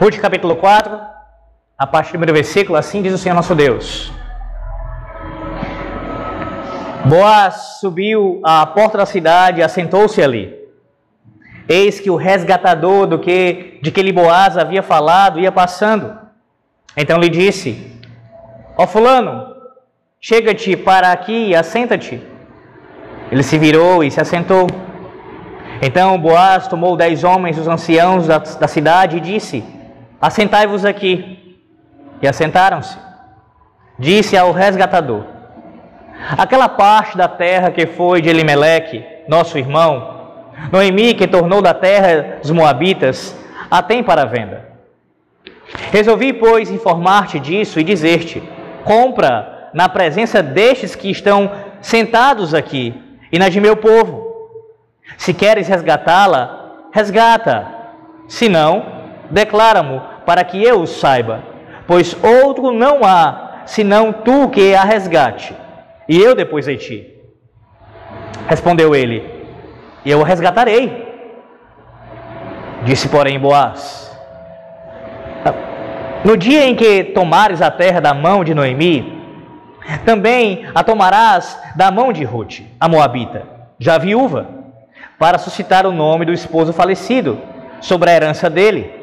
Ruth capítulo 4, a partir do primeiro versículo, assim diz o Senhor nosso Deus. Boaz subiu à porta da cidade e assentou-se ali. Eis que o resgatador do que de que lhe Boaz havia falado ia passando. Então lhe disse: Ó fulano, chega-te para aqui e assenta-te. Ele se virou e se assentou. Então Boaz tomou dez homens, os anciãos da, da cidade, e disse: Assentai-vos aqui. E assentaram-se. Disse ao resgatador: Aquela parte da terra que foi de Elimeleque, nosso irmão, Noemi, que tornou da terra dos Moabitas, a tem para venda. Resolvi, pois, informar-te disso e dizer-te: compra na presença destes que estão sentados aqui e na de meu povo. Se queres resgatá-la, resgata. Se não, declara-mo para que eu o saiba, pois outro não há, senão tu que a resgate e eu depois de ti. Respondeu ele: Eu o resgatarei. Disse, porém, Boaz: No dia em que tomares a terra da mão de Noemi, também a tomarás da mão de Ruth, a Moabita, já viúva, para suscitar o nome do esposo falecido sobre a herança dele.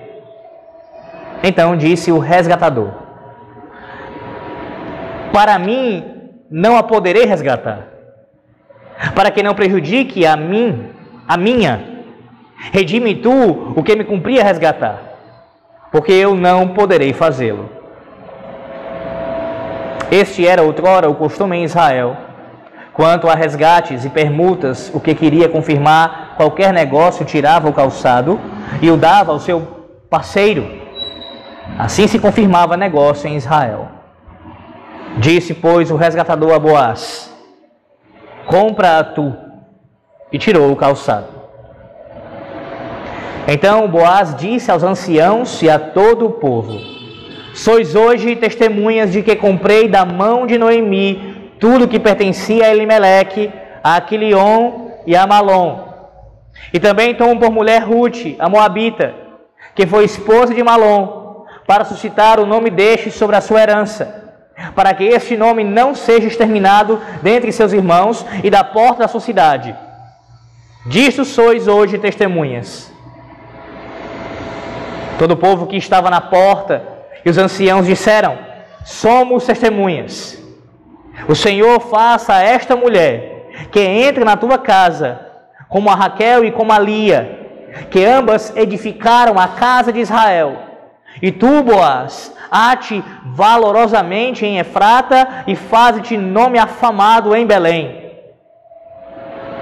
Então disse o resgatador: Para mim não a poderei resgatar, para que não prejudique a mim, a minha. Redime tu o que me cumpria resgatar, porque eu não poderei fazê-lo. Este era outrora o costume em Israel. Quanto a resgates e permutas, o que queria confirmar qualquer negócio tirava o calçado e o dava ao seu parceiro. Assim se confirmava negócio em Israel. Disse, pois, o resgatador a Boaz: Compra a tu. E tirou o calçado. Então Boaz disse aos anciãos e a todo o povo: Sois hoje testemunhas de que comprei da mão de Noemi tudo que pertencia a Elimeleque, a Aquilion e a Malom. E também tomo por mulher Ruth, a Moabita, que foi esposa de Malom, para suscitar o nome deste sobre a sua herança para que este nome não seja exterminado dentre seus irmãos e da porta da sua cidade. Disto sois hoje testemunhas. Todo o povo que estava na porta e os anciãos disseram: Somos testemunhas. O Senhor faça a esta mulher que entre na tua casa, como a Raquel e como a Lia, que ambas edificaram a casa de Israel. E tu, Boaz, ate valorosamente em Efrata e faze-te nome afamado em Belém.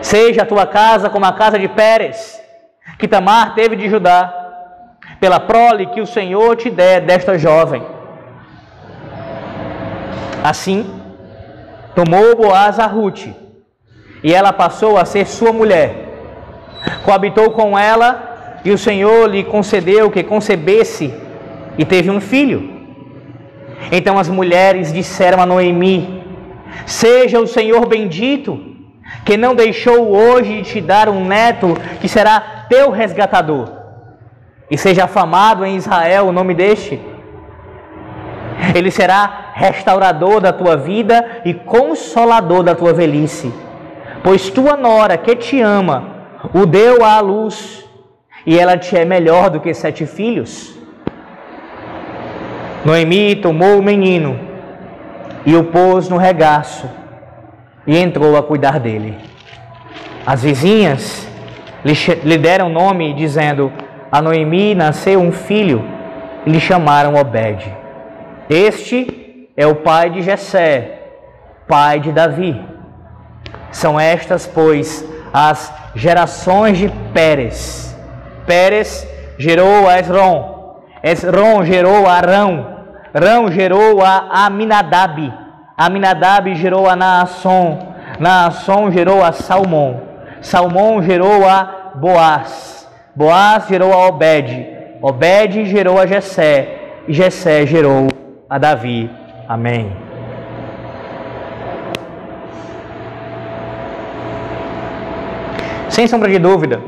Seja a tua casa como a casa de Pérez, que Tamar teve de Judá, pela prole que o Senhor te der desta jovem. Assim, tomou Boaz a Ruth, e ela passou a ser sua mulher. Coabitou com ela, e o Senhor lhe concedeu que concebesse e teve um filho. Então as mulheres disseram a Noemi: Seja o Senhor bendito, que não deixou hoje de te dar um neto que será teu resgatador, e seja afamado em Israel o nome deste. Ele será restaurador da tua vida e consolador da tua velhice, pois tua nora que te ama o deu à luz, e ela te é melhor do que sete filhos. Noemi tomou o menino e o pôs no regaço e entrou a cuidar dele. As vizinhas lhe deram nome, dizendo: A Noemi nasceu um filho, e lhe chamaram Obed. Este é o pai de Jessé, pai de Davi. São estas, pois, as gerações de Pérez. Pérez gerou a Esrom, Esron gerou a Arão, Rão gerou a Aminadab, Aminadab gerou a Naasson, Naasson gerou a Salmão, Salmão gerou a Boaz, Boaz gerou a Obed, Obed gerou a Jessé, Jessé gerou a Davi. Amém. Sem sombra de dúvida,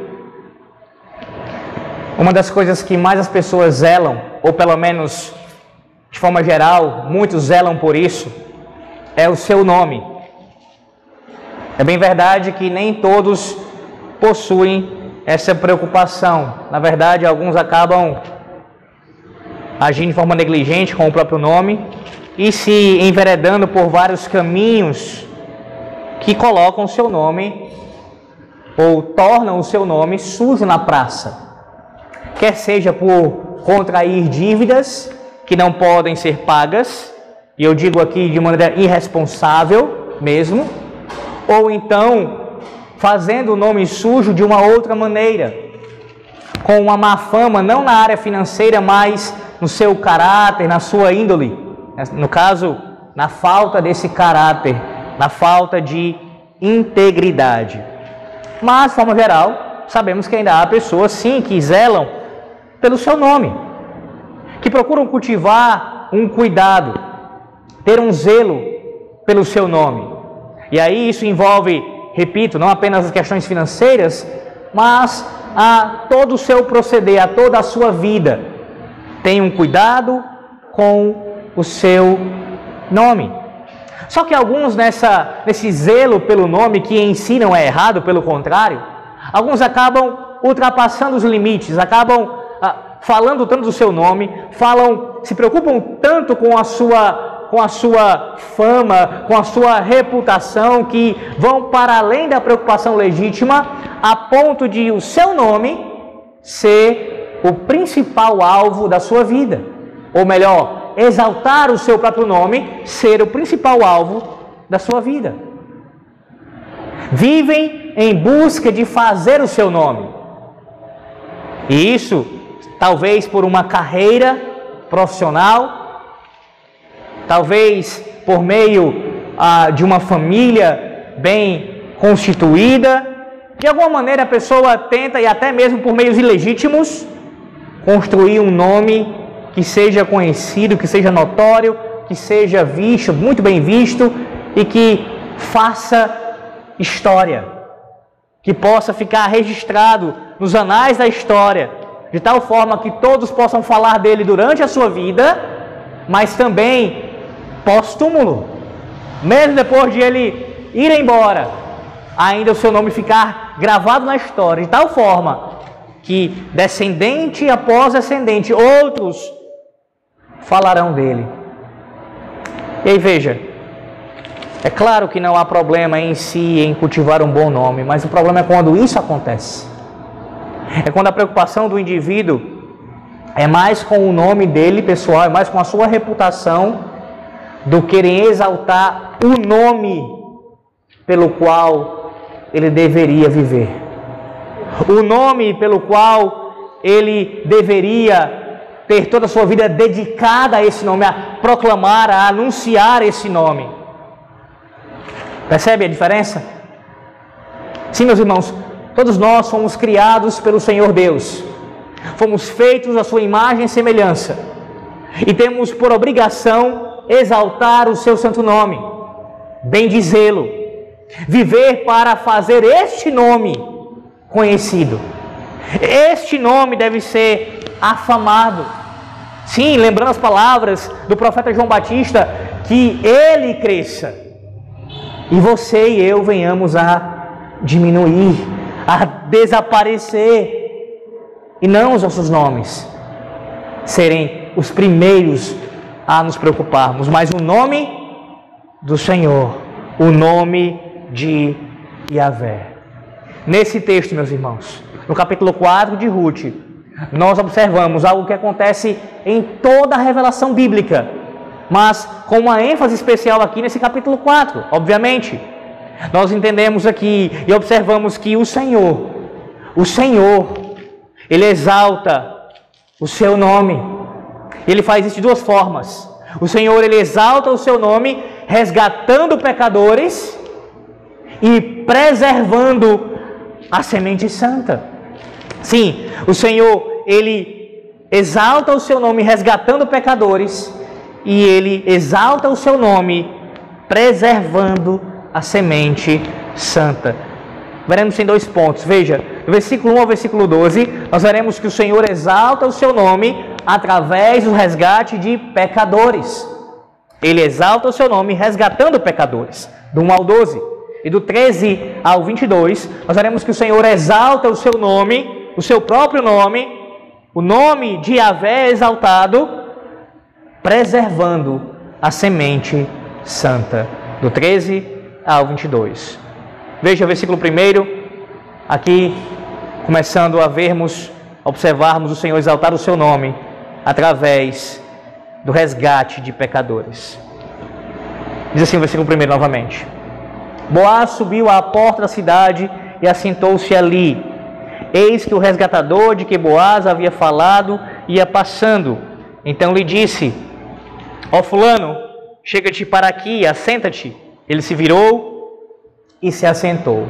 uma das coisas que mais as pessoas zelam ou pelo menos de forma geral, muitos zelam por isso, é o seu nome. É bem verdade que nem todos possuem essa preocupação. Na verdade, alguns acabam agindo de forma negligente com o próprio nome e se enveredando por vários caminhos que colocam o seu nome ou tornam o seu nome sujo na praça. Quer seja por contrair dívidas que não podem ser pagas, e eu digo aqui de maneira irresponsável mesmo, ou então fazendo o nome sujo de uma outra maneira, com uma má fama, não na área financeira, mas no seu caráter, na sua índole. No caso, na falta desse caráter, na falta de integridade. Mas, de forma geral, sabemos que ainda há pessoas, sim, que zelam pelo seu nome, que procuram cultivar um cuidado, ter um zelo pelo seu nome. E aí isso envolve, repito, não apenas as questões financeiras, mas a todo o seu proceder, a toda a sua vida. Tenham cuidado com o seu nome. Só que alguns nessa, nesse zelo pelo nome, que em si não é errado, pelo contrário, alguns acabam ultrapassando os limites, acabam falando tanto do seu nome, falam, se preocupam tanto com a sua com a sua fama, com a sua reputação, que vão para além da preocupação legítima, a ponto de o seu nome ser o principal alvo da sua vida. Ou melhor, exaltar o seu próprio nome ser o principal alvo da sua vida. Vivem em busca de fazer o seu nome. E isso, talvez por uma carreira profissional, talvez por meio ah, de uma família bem constituída. De alguma maneira a pessoa tenta, e até mesmo por meios ilegítimos, construir um nome que seja conhecido, que seja notório, que seja visto, muito bem visto e que faça história, que possa ficar registrado nos anais da história, de tal forma que todos possam falar dele durante a sua vida, mas também pós-túmulo, mesmo depois de ele ir embora, ainda o seu nome ficar gravado na história, de tal forma que descendente após descendente, outros falarão dele. E aí veja, é claro que não há problema em si em cultivar um bom nome, mas o problema é quando isso acontece. É quando a preocupação do indivíduo é mais com o nome dele pessoal, é mais com a sua reputação, do que em exaltar o nome pelo qual ele deveria viver. O nome pelo qual ele deveria ter toda a sua vida dedicada a esse nome, a proclamar, a anunciar esse nome. Percebe a diferença? Sim, meus irmãos, todos nós fomos criados pelo Senhor Deus, fomos feitos à sua imagem e semelhança, e temos por obrigação exaltar o seu santo nome, bendizê-lo, viver para fazer este nome conhecido. Este nome deve ser afamado. Sim, lembrando as palavras do profeta João Batista, que ele cresça e você e eu venhamos a diminuir, a desaparecer, e não os nossos nomes serem os primeiros a nos preocuparmos, mas o nome do Senhor, o nome de Yahvé. Nesse texto, meus irmãos, no capítulo 4 de Ruth, nós observamos algo que acontece em toda a revelação bíblica, mas com uma ênfase especial aqui nesse capítulo 4, obviamente. Nós entendemos aqui e observamos que o Senhor, o Senhor, ele exalta o seu nome. Ele faz isso de duas formas. O Senhor, ele exalta o seu nome, resgatando pecadores e preservando a semente santa. Sim, o Senhor, ele exalta o seu nome resgatando pecadores e ele exalta o seu nome preservando a semente santa. Veremos em dois pontos. Veja, do versículo 1 ao versículo 12, nós veremos que o Senhor exalta o seu nome através do resgate de pecadores. Ele exalta o seu nome resgatando pecadores. Do 1 ao 12. E do 13 ao 22, nós veremos que o Senhor exalta o seu nome, o seu próprio nome, o nome de Yahvé exaltado, preservando a semente santa. Do 13 ao 22. Veja o versículo 1, aqui começando a vermos, observarmos o Senhor exaltar o seu nome através do resgate de pecadores. Diz assim o versículo 1 novamente: Boaz subiu à porta da cidade e assentou-se ali. Eis que o resgatador de que Boaz havia falado ia passando. Então lhe disse: Ó oh, Fulano, chega-te para aqui, assenta-te. Ele se virou e se assentou.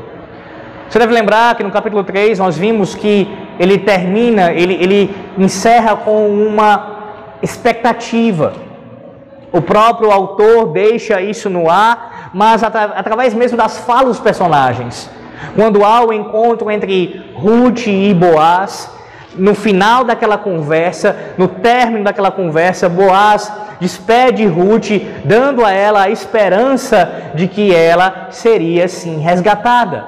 Você deve lembrar que no capítulo 3 nós vimos que ele termina, ele, ele encerra com uma expectativa. O próprio autor deixa isso no ar, mas atra através mesmo das falas dos personagens. Quando há o encontro entre Ruth e Boaz, no final daquela conversa, no término daquela conversa, Boaz despede Ruth, dando a ela a esperança de que ela seria sim resgatada.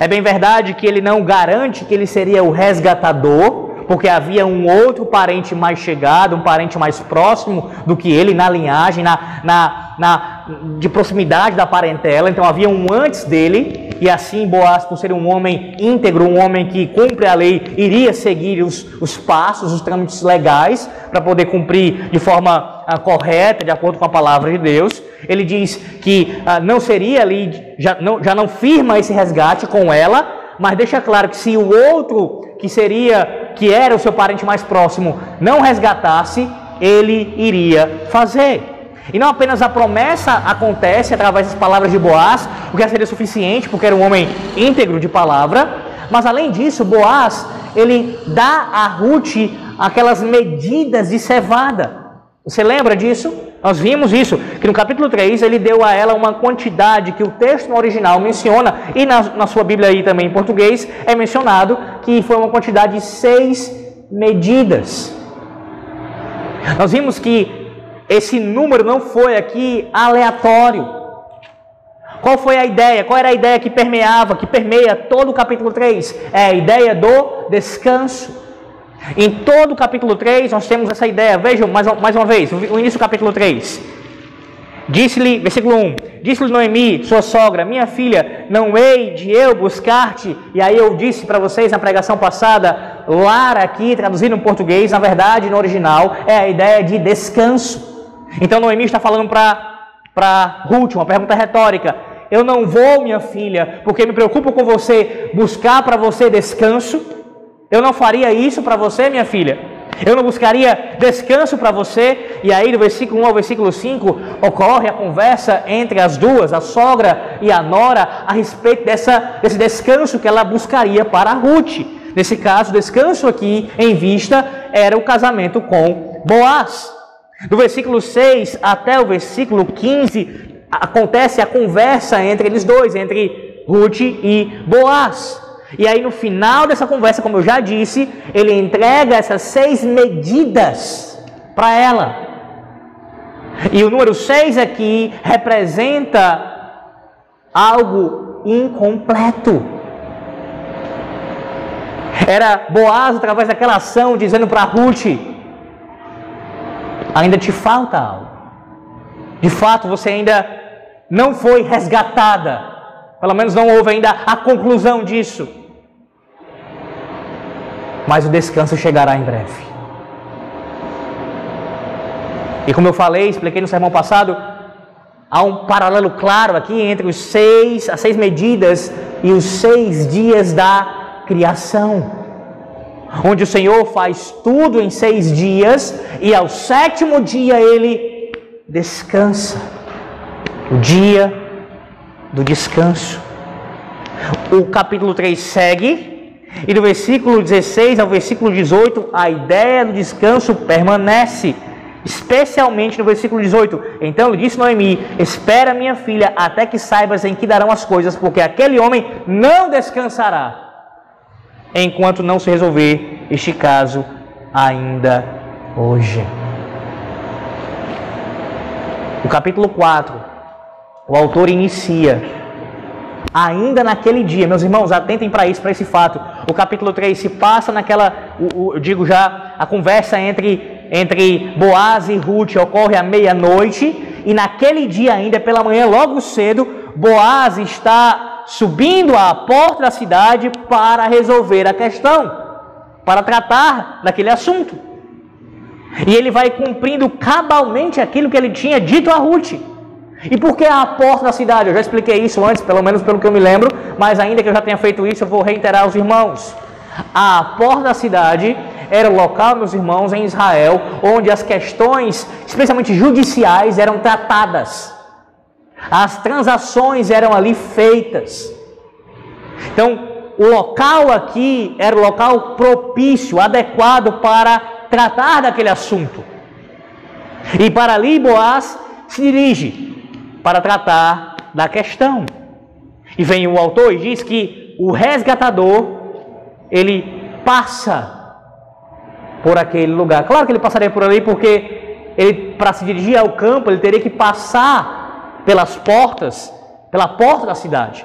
É bem verdade que ele não garante que ele seria o resgatador, porque havia um outro parente mais chegado, um parente mais próximo do que ele na linhagem, na, na, na, de proximidade da parentela. Então havia um antes dele, e assim Boaz, por ser um homem íntegro, um homem que cumpre a lei, iria seguir os, os passos, os trâmites legais para poder cumprir de forma ah, correta, de acordo com a palavra de Deus. Ele diz que ah, não seria ali, já não, já não firma esse resgate com ela, mas deixa claro que se o outro que seria, que era o seu parente mais próximo, não resgatasse, ele iria fazer. E não apenas a promessa acontece através das palavras de Boaz, o que seria suficiente, porque era um homem íntegro de palavra, mas além disso, Boaz, ele dá a Ruth aquelas medidas de cevada. Você lembra disso? Nós vimos isso, que no capítulo 3 ele deu a ela uma quantidade que o texto no original menciona, e na, na sua Bíblia aí também em português é mencionado que foi uma quantidade de seis medidas. Nós vimos que esse número não foi aqui aleatório. Qual foi a ideia? Qual era a ideia que permeava, que permeia todo o capítulo 3? É a ideia do descanso. Em todo o capítulo 3, nós temos essa ideia. Vejam mais, mais uma vez, o início do capítulo 3. Disse-lhe, versículo 1: Disse-lhe Noemi, sua sogra, minha filha, não hei de eu buscar-te. E aí eu disse para vocês na pregação passada, lar aqui, traduzido no português, na verdade, no original, é a ideia de descanso. Então Noemi está falando para Ruth, uma pergunta retórica. Eu não vou, minha filha, porque me preocupo com você, buscar para você descanso. Eu não faria isso para você, minha filha. Eu não buscaria descanso para você. E aí, do versículo 1 ao versículo 5, ocorre a conversa entre as duas, a sogra e a nora, a respeito dessa, desse descanso que ela buscaria para Ruth. Nesse caso, descanso aqui em vista era o casamento com Boaz. Do versículo 6 até o versículo 15, acontece a conversa entre eles dois, entre Ruth e Boaz. E aí, no final dessa conversa, como eu já disse, ele entrega essas seis medidas para ela. E o número seis aqui representa algo incompleto. Era Boaz, através daquela ação, dizendo para Ruth: ainda te falta algo. De fato, você ainda não foi resgatada. Pelo menos não houve ainda a conclusão disso mas o descanso chegará em breve. E como eu falei, expliquei no sermão passado, há um paralelo claro aqui entre os seis, as seis medidas e os seis dias da criação. Onde o Senhor faz tudo em seis dias e ao sétimo dia ele descansa. O dia do descanso. O capítulo 3 segue e do versículo 16 ao versículo 18, a ideia do descanso permanece, especialmente no versículo 18. Então disse Noemi: Espera, minha filha, até que saibas em que darão as coisas, porque aquele homem não descansará, enquanto não se resolver este caso ainda hoje. O capítulo 4, o autor inicia ainda naquele dia, meus irmãos, atentem para isso, para esse fato. O capítulo 3 se passa naquela, eu digo já, a conversa entre, entre Boaz e Ruth ocorre à meia-noite, e naquele dia ainda, pela manhã, logo cedo, Boaz está subindo à porta da cidade para resolver a questão, para tratar daquele assunto. E ele vai cumprindo cabalmente aquilo que ele tinha dito a Ruth. E por que a porta da cidade? Eu já expliquei isso antes, pelo menos pelo que eu me lembro, mas ainda que eu já tenha feito isso, eu vou reiterar aos irmãos. A porta da cidade era o local, meus irmãos, em Israel, onde as questões, especialmente judiciais, eram tratadas. As transações eram ali feitas. Então, o local aqui era o local propício, adequado para tratar daquele assunto. E para ali Boaz se dirige para tratar da questão. E vem o autor e diz que o resgatador ele passa por aquele lugar. Claro que ele passaria por ali porque ele para se dirigir ao campo, ele teria que passar pelas portas, pela porta da cidade.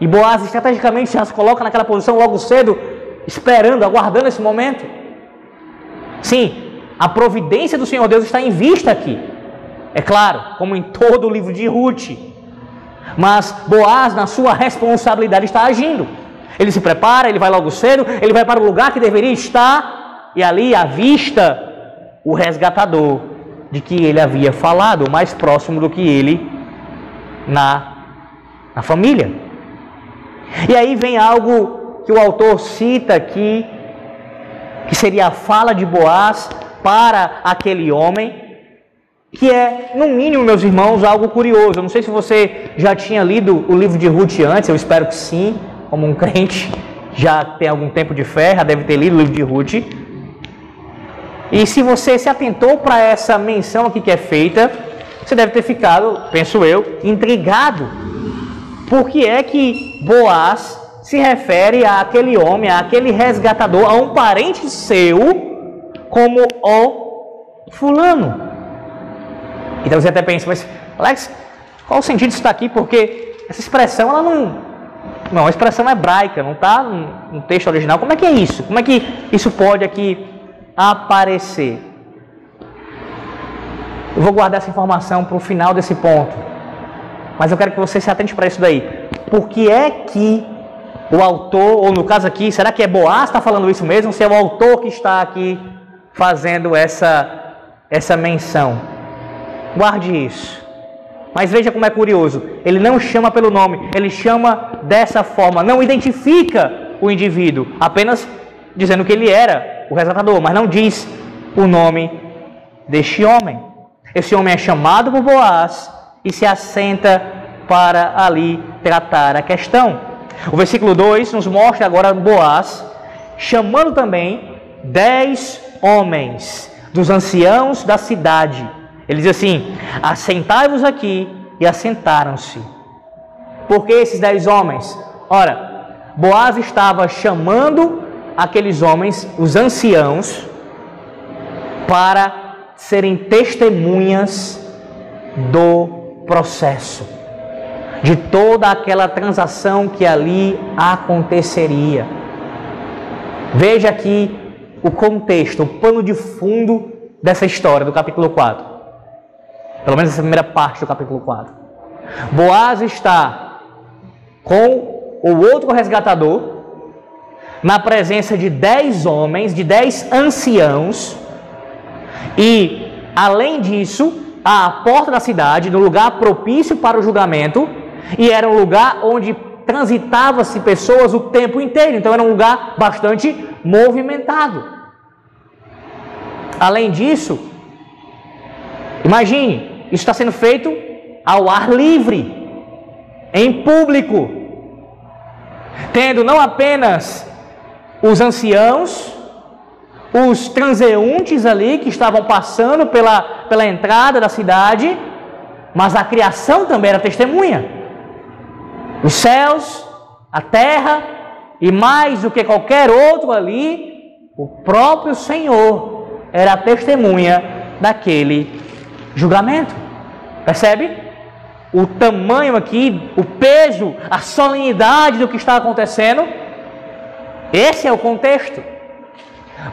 E Boaz estrategicamente já se coloca naquela posição logo cedo, esperando, aguardando esse momento. Sim, a providência do Senhor Deus está em vista aqui. É claro, como em todo o livro de Ruth. Mas Boaz, na sua responsabilidade, está agindo. Ele se prepara, ele vai logo cedo, ele vai para o lugar que deveria estar, e ali avista o resgatador de que ele havia falado, mais próximo do que ele na, na família. E aí vem algo que o autor cita aqui, que seria a fala de Boaz para aquele homem, que é, no mínimo, meus irmãos, algo curioso. Eu não sei se você já tinha lido o livro de Ruth antes, eu espero que sim, como um crente já tem algum tempo de fé, já deve ter lido o livro de Ruth. E se você se atentou para essa menção aqui que é feita, você deve ter ficado, penso eu, intrigado. Por que é que Boaz se refere àquele homem, àquele resgatador, a um parente seu, como o fulano? Então você até pensa, mas Alex, qual o sentido disso aqui? Porque essa expressão ela não. Não, é uma expressão hebraica, não está no texto original. Como é que é isso? Como é que isso pode aqui aparecer? Eu vou guardar essa informação para o final desse ponto. Mas eu quero que você se atente para isso daí. Por que é que o autor, ou no caso aqui, será que é Boaz que está falando isso mesmo? Se é o autor que está aqui fazendo essa, essa menção? Guarde isso. Mas veja como é curioso. Ele não chama pelo nome, ele chama dessa forma, não identifica o indivíduo, apenas dizendo que ele era o resgatador, mas não diz o nome deste homem. Esse homem é chamado por Boaz e se assenta para ali tratar a questão. O versículo 2 nos mostra agora Boaz chamando também dez homens dos anciãos da cidade ele diz assim: Assentai-vos aqui, e assentaram-se. Por que esses dez homens? Ora, Boaz estava chamando aqueles homens, os anciãos, para serem testemunhas do processo, de toda aquela transação que ali aconteceria. Veja aqui o contexto, o pano de fundo dessa história do capítulo 4. Pelo menos essa primeira parte do capítulo 4. Boaz está com o outro resgatador, na presença de dez homens, de dez anciãos, e além disso, à porta da cidade, no lugar propício para o julgamento, e era um lugar onde transitava-se pessoas o tempo inteiro, então era um lugar bastante movimentado. Além disso, imagine, isso está sendo feito ao ar livre, em público, tendo não apenas os anciãos, os transeuntes ali que estavam passando pela, pela entrada da cidade, mas a criação também era testemunha. Os céus, a terra e mais do que qualquer outro ali, o próprio Senhor era a testemunha daquele julgamento. Percebe? O tamanho aqui, o peso, a solenidade do que está acontecendo. Esse é o contexto.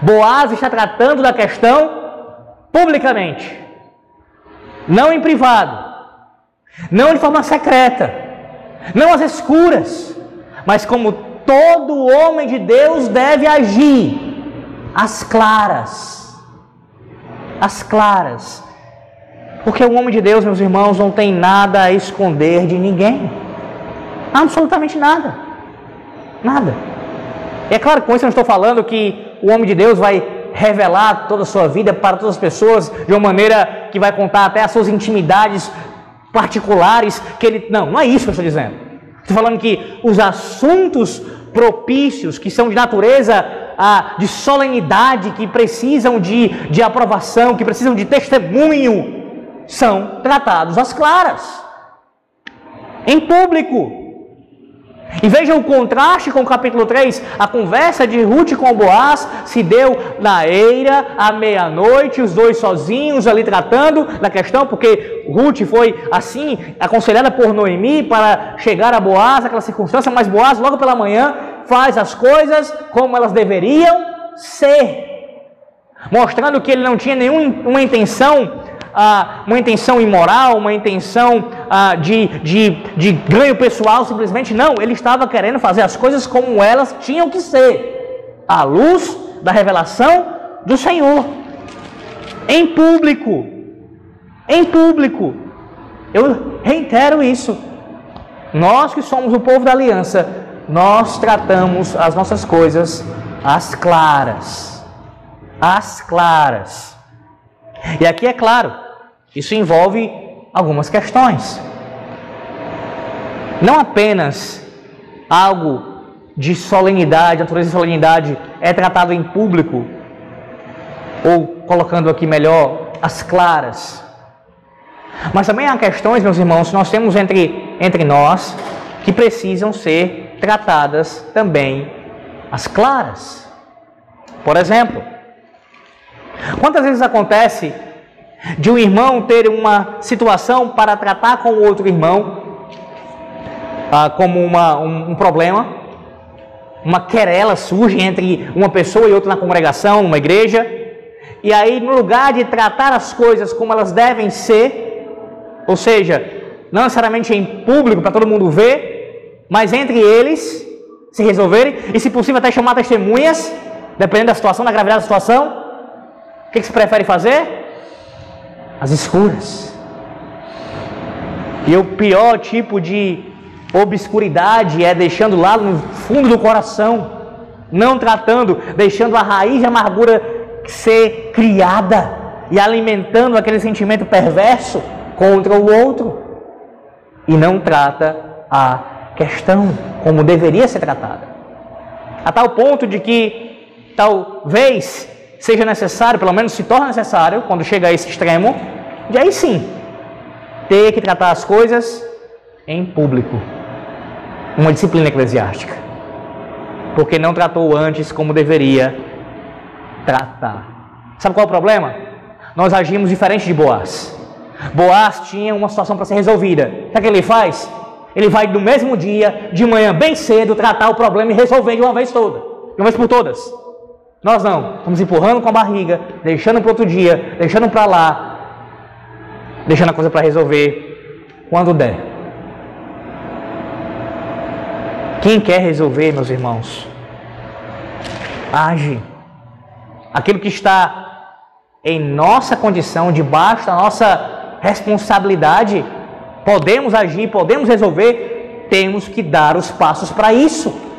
Boaz está tratando da questão publicamente, não em privado, não de forma secreta, não às escuras, mas como todo homem de Deus deve agir, às claras. Às claras. Porque o homem de Deus, meus irmãos, não tem nada a esconder de ninguém. Absolutamente nada. Nada. E é claro que com isso eu não estou falando que o homem de Deus vai revelar toda a sua vida para todas as pessoas de uma maneira que vai contar até as suas intimidades particulares que ele não, não é isso que eu estou dizendo. Estou falando que os assuntos propícios que são de natureza ah, de solenidade, que precisam de, de aprovação, que precisam de testemunho, são tratados às claras, em público. E veja o contraste com o capítulo 3. A conversa de Ruth com Boaz se deu na eira, à meia-noite, os dois sozinhos ali tratando da questão, porque Ruth foi assim, aconselhada por Noemi para chegar a Boaz, aquela circunstância, mas Boaz, logo pela manhã, faz as coisas como elas deveriam ser, mostrando que ele não tinha nenhuma intenção ah, uma intenção imoral, uma intenção ah, de, de, de ganho pessoal, simplesmente não. Ele estava querendo fazer as coisas como elas tinham que ser, à luz da revelação do Senhor, em público. Em público. Eu reitero isso. Nós que somos o povo da aliança, nós tratamos as nossas coisas às claras. Às claras. E aqui é claro, isso envolve algumas questões. Não apenas algo de solenidade, natureza de solenidade é tratado em público, ou colocando aqui melhor, as claras. Mas também há questões, meus irmãos, que nós temos entre, entre nós que precisam ser tratadas também as claras. Por exemplo, Quantas vezes acontece de um irmão ter uma situação para tratar com o outro irmão ah, como uma, um, um problema, uma querela surge entre uma pessoa e outra na congregação, numa igreja, e aí no lugar de tratar as coisas como elas devem ser, ou seja, não necessariamente em público para todo mundo ver, mas entre eles se resolverem e se possível até chamar testemunhas, dependendo da situação, da gravidade da situação, o que, que você prefere fazer? As escuras. E o pior tipo de obscuridade é deixando lá no fundo do coração, não tratando, deixando a raiz de amargura ser criada e alimentando aquele sentimento perverso contra o outro e não trata a questão como deveria ser tratada. A tal ponto de que talvez seja necessário, pelo menos se torna necessário, quando chega a esse extremo, de aí sim, ter que tratar as coisas em público. Uma disciplina eclesiástica. Porque não tratou antes como deveria tratar. Sabe qual é o problema? Nós agimos diferente de Boaz. Boaz tinha uma situação para ser resolvida. O que, é ele faz? Ele vai no mesmo dia, de manhã, bem cedo, tratar o problema e resolver de uma vez toda. De uma vez por todas. Nós não, estamos empurrando com a barriga, deixando para outro dia, deixando para lá, deixando a coisa para resolver quando der. Quem quer resolver, meus irmãos, age. Aquilo que está em nossa condição, debaixo da nossa responsabilidade, podemos agir, podemos resolver, temos que dar os passos para isso.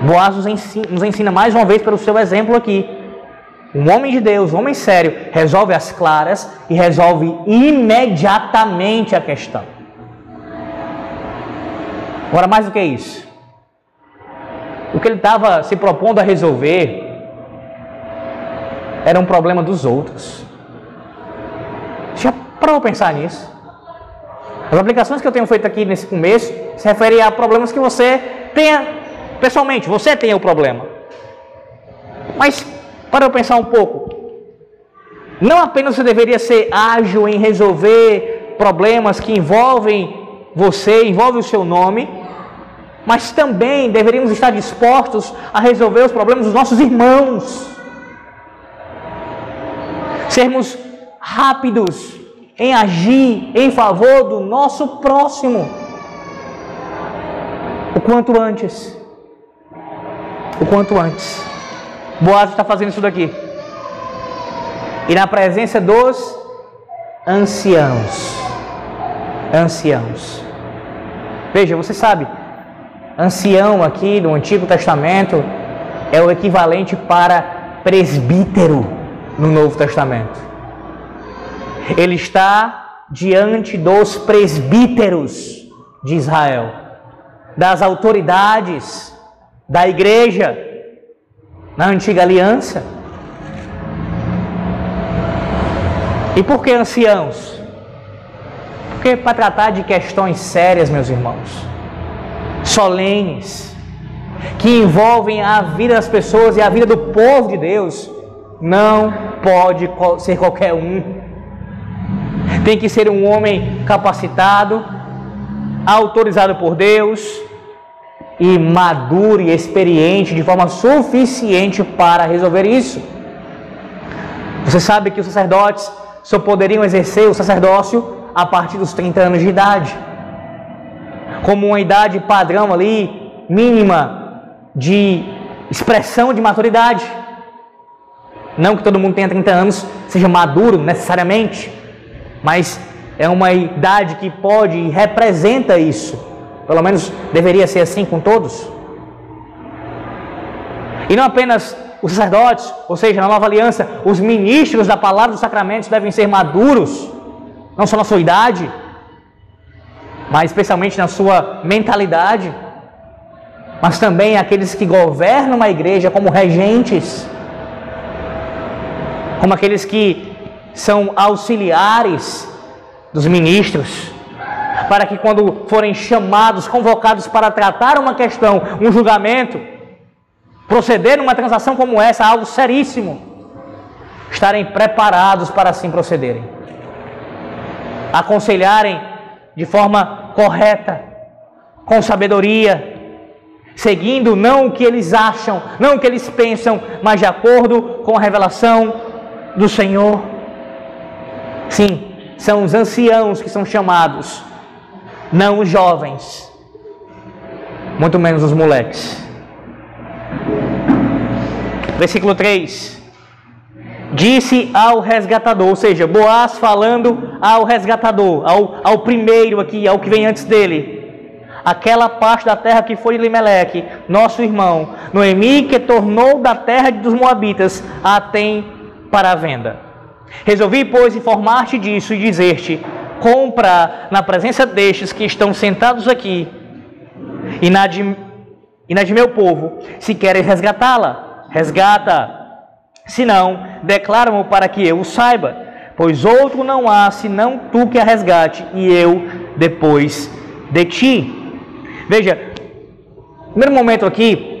Boaz nos ensina, nos ensina mais uma vez pelo seu exemplo aqui. Um homem de Deus, um homem sério, resolve as claras e resolve imediatamente a questão. Agora, mais do que isso, o que ele estava se propondo a resolver era um problema dos outros. Já parou pensar nisso? As aplicações que eu tenho feito aqui nesse começo se referem a problemas que você tenha Pessoalmente, você tem o problema. Mas Para eu pensar um pouco. Não apenas você deveria ser ágil em resolver problemas que envolvem você, envolvem o seu nome, mas também deveríamos estar dispostos a resolver os problemas dos nossos irmãos. Sermos rápidos em agir em favor do nosso próximo. O quanto antes. O quanto antes. Boaz está fazendo isso daqui. E na presença dos anciãos. Anciãos. Veja, você sabe, ancião aqui no Antigo Testamento é o equivalente para presbítero no Novo Testamento. Ele está diante dos presbíteros de Israel, das autoridades da igreja na antiga aliança. E por que anciãos? Porque para tratar de questões sérias, meus irmãos solenes, que envolvem a vida das pessoas e a vida do povo de Deus, não pode ser qualquer um. Tem que ser um homem capacitado, autorizado por Deus e maduro e experiente de forma suficiente para resolver isso. Você sabe que os sacerdotes só poderiam exercer o sacerdócio a partir dos 30 anos de idade como uma idade padrão ali, mínima, de expressão de maturidade. Não que todo mundo tenha 30 anos, seja maduro necessariamente, mas é uma idade que pode e representa isso. Pelo menos deveria ser assim com todos. E não apenas os sacerdotes, ou seja, na nova aliança, os ministros da palavra dos sacramentos devem ser maduros, não só na sua idade, mas especialmente na sua mentalidade, mas também aqueles que governam a igreja como regentes, como aqueles que são auxiliares dos ministros, para que quando forem chamados, convocados para tratar uma questão, um julgamento, proceder numa transação como essa, algo seríssimo, estarem preparados para assim procederem, aconselharem de forma correta, com sabedoria, seguindo não o que eles acham, não o que eles pensam, mas de acordo com a revelação do Senhor. Sim, são os anciãos que são chamados, não os jovens, muito menos os moleques. Versículo 3 disse ao resgatador, ou seja, Boaz falando ao resgatador, ao, ao primeiro aqui, ao que vem antes dele. Aquela parte da terra que foi de Limeleque, nosso irmão, Noemi, que tornou da terra dos Moabitas, a tem para a venda. Resolvi, pois, informar-te disso e dizer-te: compra na presença destes que estão sentados aqui e na de, e na de meu povo, se queres resgatá-la. Resgata se não, declara-mo para que eu o saiba, pois outro não há senão tu que a resgate, e eu depois de ti. Veja, primeiro momento aqui,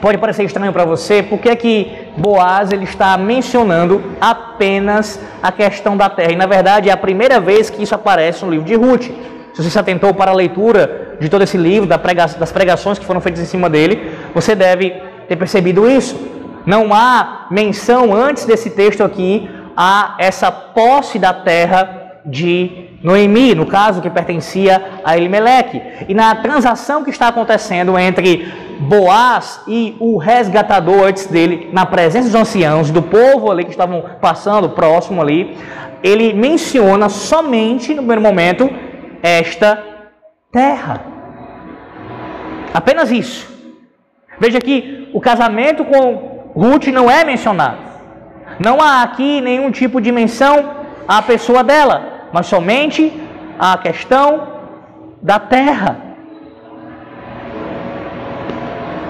pode parecer estranho para você, porque é que Boaz ele está mencionando apenas a questão da terra, e na verdade é a primeira vez que isso aparece no livro de Ruth. Se você se atentou para a leitura de todo esse livro, das pregações que foram feitas em cima dele, você deve ter percebido isso. Não há menção antes desse texto aqui a essa posse da terra de Noemi, no caso que pertencia a Elimeleque. E na transação que está acontecendo entre Boaz e o resgatador antes dele, na presença dos anciãos, do povo ali que estavam passando próximo ali, ele menciona somente, no primeiro momento, esta terra. Apenas isso. Veja que o casamento com Ruth não é mencionado. Não há aqui nenhum tipo de menção à pessoa dela, mas somente a questão da terra.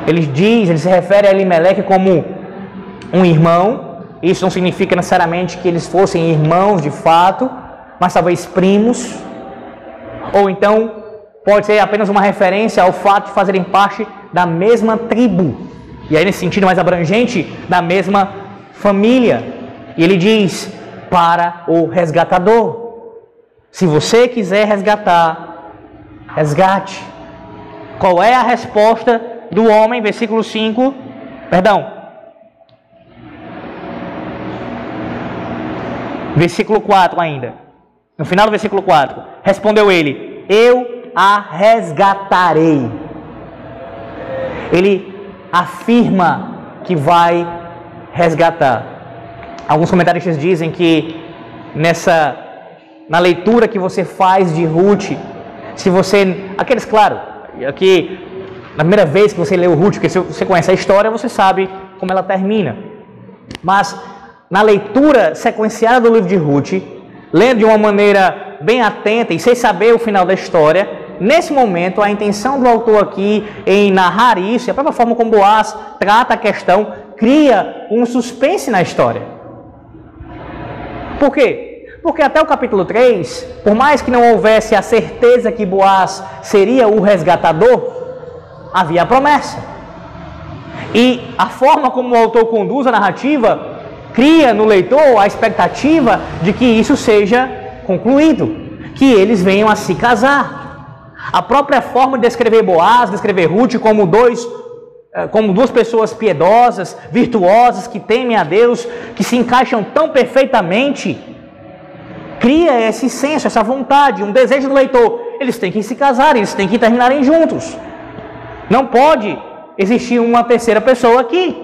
Ele diz, ele se refere a Elimelec como um irmão. Isso não significa necessariamente que eles fossem irmãos de fato, mas talvez primos. Ou então pode ser apenas uma referência ao fato de fazerem parte da mesma tribo. E aí, nesse sentido mais abrangente, da mesma família. E ele diz: para o resgatador. Se você quiser resgatar, resgate. Qual é a resposta do homem? Versículo 5. Perdão. Versículo 4 ainda. No final do versículo 4. Respondeu ele: Eu a resgatarei. Ele afirma que vai resgatar. Alguns comentaristas dizem que nessa na leitura que você faz de Ruth, se você aqueles claro, aqui na primeira vez que você lê o Ruth, porque se você conhece a história, você sabe como ela termina. Mas na leitura sequenciada do livro de Ruth, lendo de uma maneira bem atenta e sem saber o final da história, nesse momento a intenção do autor aqui em narrar isso, a própria forma como Boaz trata a questão, cria um suspense na história. Por quê? Porque até o capítulo 3, por mais que não houvesse a certeza que Boaz seria o resgatador, havia a promessa. E a forma como o autor conduz a narrativa cria no leitor a expectativa de que isso seja concluído, que eles venham a se casar. A própria forma de descrever Boaz, descrever Ruth como dois eh, como duas pessoas piedosas, virtuosas, que temem a Deus, que se encaixam tão perfeitamente, cria esse senso, essa vontade, um desejo do leitor. Eles têm que se casar, eles têm que terminarem juntos. Não pode existir uma terceira pessoa aqui.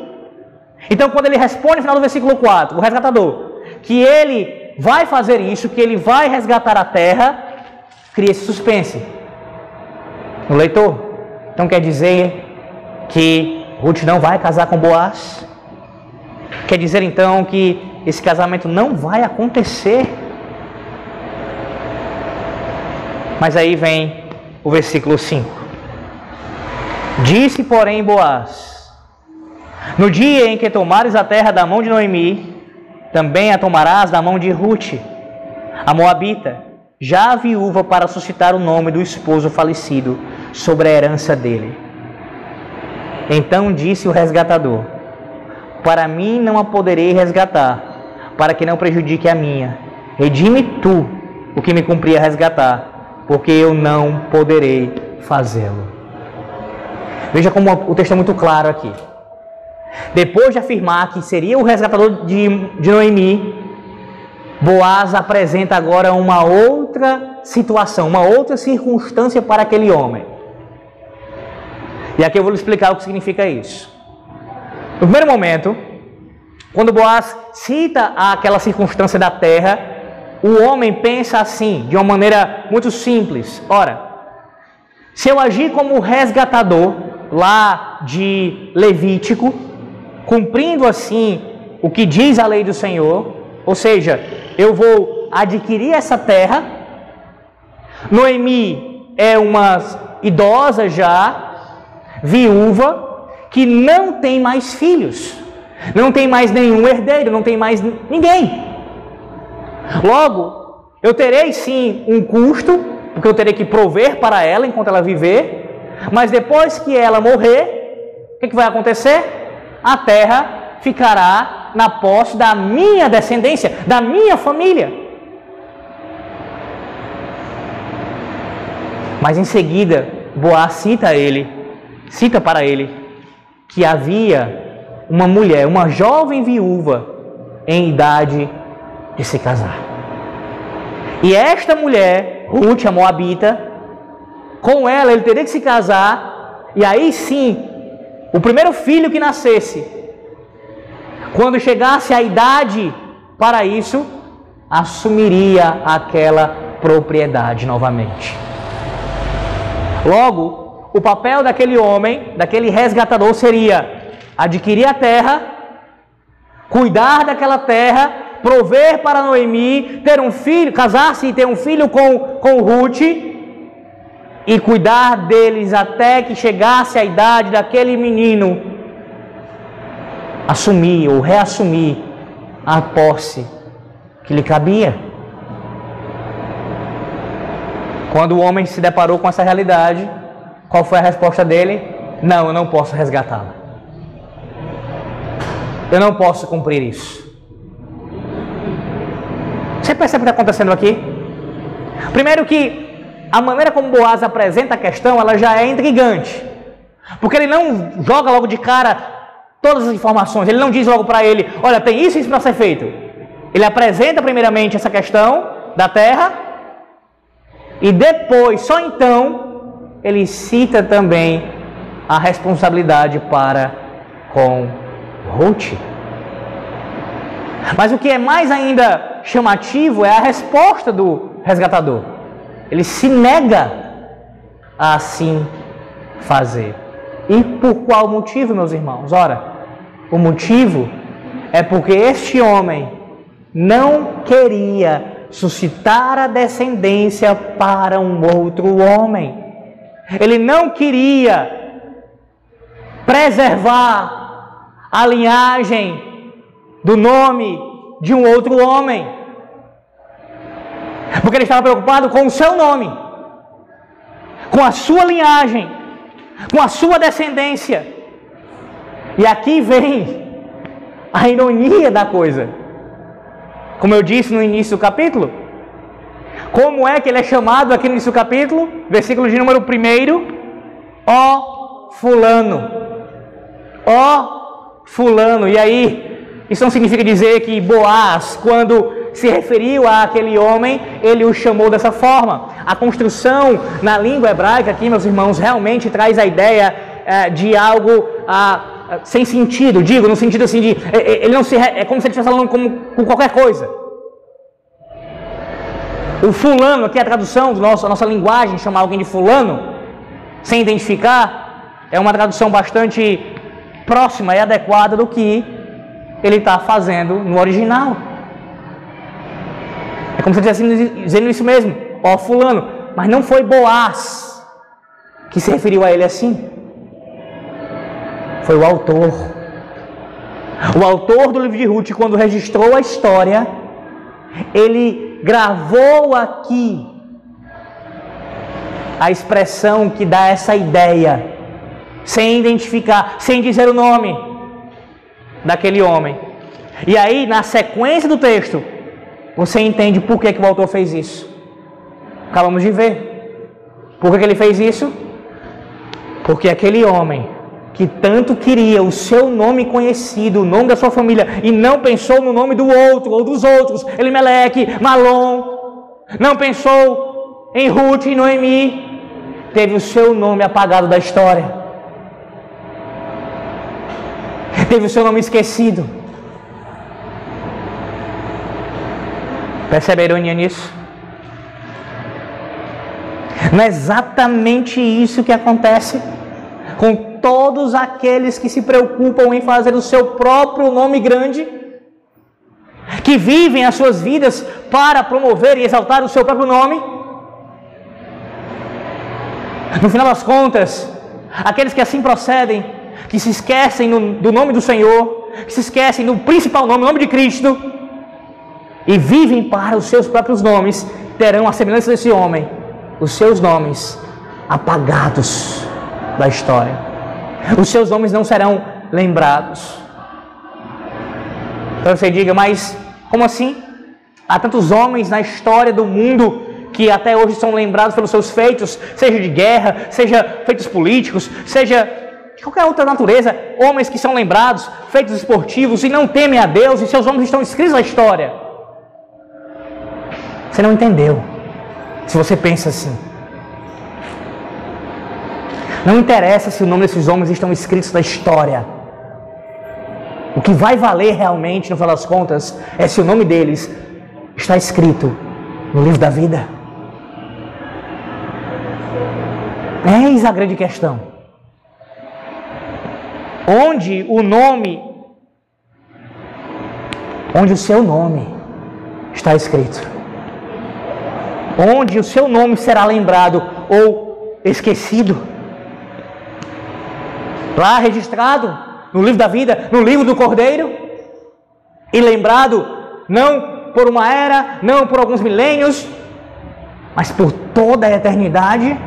Então, quando ele responde no final do versículo 4, o resgatador, que ele vai fazer isso, que ele vai resgatar a terra, cria esse suspense no leitor. Então, quer dizer que Ruth não vai casar com Boaz? Quer dizer então que esse casamento não vai acontecer? Mas aí vem o versículo 5. Disse, porém, Boaz: no dia em que tomares a terra da mão de Noemi, também a tomarás da mão de Ruth, a Moabita, já viúva para suscitar o nome do esposo falecido sobre a herança dele. Então disse o resgatador: Para mim não a poderei resgatar, para que não prejudique a minha. Redime tu o que me cumpria resgatar, porque eu não poderei fazê-lo. Veja como o texto é muito claro aqui. Depois de afirmar que seria o resgatador de, de Noemi, Boaz apresenta agora uma outra situação, uma outra circunstância para aquele homem. E aqui eu vou lhe explicar o que significa isso. No primeiro momento, quando Boaz cita aquela circunstância da terra, o homem pensa assim, de uma maneira muito simples: ora, se eu agir como resgatador lá de Levítico, cumprindo assim o que diz a lei do Senhor, ou seja, eu vou adquirir essa terra. Noemi é uma idosa já, viúva, que não tem mais filhos, não tem mais nenhum herdeiro, não tem mais ninguém. Logo, eu terei sim um custo, porque eu terei que prover para ela enquanto ela viver, mas depois que ela morrer, o que, que vai acontecer? a terra ficará na posse da minha descendência, da minha família. Mas em seguida, Boaz cita ele, cita para ele que havia uma mulher, uma jovem viúva em idade de se casar. E esta mulher, Ruth, a Moabita, com ela ele teria que se casar, e aí sim o primeiro filho que nascesse, quando chegasse a idade para isso, assumiria aquela propriedade novamente. Logo, o papel daquele homem, daquele resgatador, seria adquirir a terra, cuidar daquela terra, prover para Noemi, ter um filho, casar-se e ter um filho com, com Ruth, e cuidar deles até que chegasse a idade daquele menino assumir ou reassumir a posse que lhe cabia. Quando o homem se deparou com essa realidade, qual foi a resposta dele? Não, eu não posso resgatá-la. eu não posso cumprir isso. Você percebe o que está acontecendo aqui? Primeiro que a maneira como Boaz apresenta a questão, ela já é intrigante. Porque ele não joga logo de cara todas as informações, ele não diz logo para ele, olha, tem isso e isso para ser feito. Ele apresenta primeiramente essa questão da terra e depois, só então, ele cita também a responsabilidade para com Ruth. Mas o que é mais ainda chamativo é a resposta do resgatador. Ele se nega a assim fazer. E por qual motivo, meus irmãos? Ora, o motivo é porque este homem não queria suscitar a descendência para um outro homem. Ele não queria preservar a linhagem do nome de um outro homem. Porque ele estava preocupado com o seu nome, com a sua linhagem, com a sua descendência. E aqui vem a ironia da coisa. Como eu disse no início do capítulo, como é que ele é chamado aqui no início do capítulo? Versículo de número 1. Ó Fulano. Ó Fulano. E aí, isso não significa dizer que Boaz, quando se referiu àquele homem, ele o chamou dessa forma. A construção na língua hebraica aqui, meus irmãos, realmente traz a ideia é, de algo sem sentido, digo, no sentido assim de. É, é, ele não se, é como se ele estivesse falando como, com qualquer coisa. O fulano, aqui é a tradução da nossa, nossa linguagem, chamar alguém de fulano, sem identificar, é uma tradução bastante próxima e adequada do que ele está fazendo no original. É como se ele estivesse dizendo isso mesmo, ó fulano, mas não foi Boaz que se referiu a ele assim. Foi o autor. O autor do livro de Ruth, quando registrou a história, ele gravou aqui a expressão que dá essa ideia, sem identificar, sem dizer o nome daquele homem. E aí, na sequência do texto, você entende por que, que o autor fez isso. Acabamos de ver. Por que, que ele fez isso? Porque aquele homem que tanto queria o seu nome conhecido, o nome da sua família, e não pensou no nome do outro ou dos outros, Elimeleque, Malom, não pensou em Ruth e Noemi, teve o seu nome apagado da história, teve o seu nome esquecido. Percebe a ironia nisso? Não é exatamente isso que acontece com todos aqueles que se preocupam em fazer o seu próprio nome grande, que vivem as suas vidas para promover e exaltar o seu próprio nome. No final das contas, aqueles que assim procedem, que se esquecem do nome do Senhor, que se esquecem do principal nome, o nome de Cristo, e vivem para os seus próprios nomes, terão a semelhança desse homem, os seus nomes apagados da história. Os seus nomes não serão lembrados. Então você diga, mas como assim? Há tantos homens na história do mundo que até hoje são lembrados pelos seus feitos, seja de guerra, seja feitos políticos, seja qualquer outra natureza, homens que são lembrados, feitos esportivos e não temem a Deus e seus nomes estão escritos na história. Você não entendeu. Se você pensa assim. Não interessa se o nome desses homens estão escritos na história. O que vai valer realmente, no final das contas, é se o nome deles está escrito no livro da vida. Eis a grande questão. Onde o nome, onde o seu nome está escrito. Onde o seu nome será lembrado ou esquecido. Lá registrado no livro da vida, no livro do Cordeiro, e lembrado não por uma era, não por alguns milênios, mas por toda a eternidade,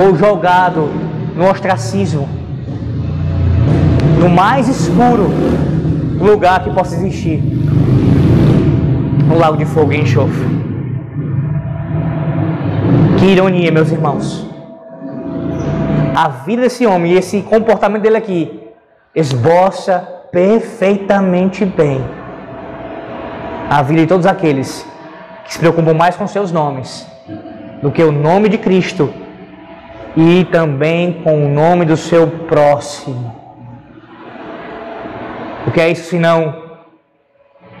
ou jogado no ostracismo. no mais escuro lugar que possa existir no lago de fogo e enxofre. Que ironia, meus irmãos. A vida desse homem e esse comportamento dele aqui esboça perfeitamente bem a vida de todos aqueles que se preocupam mais com seus nomes do que o nome de Cristo e também com o nome do seu próximo. O que é isso senão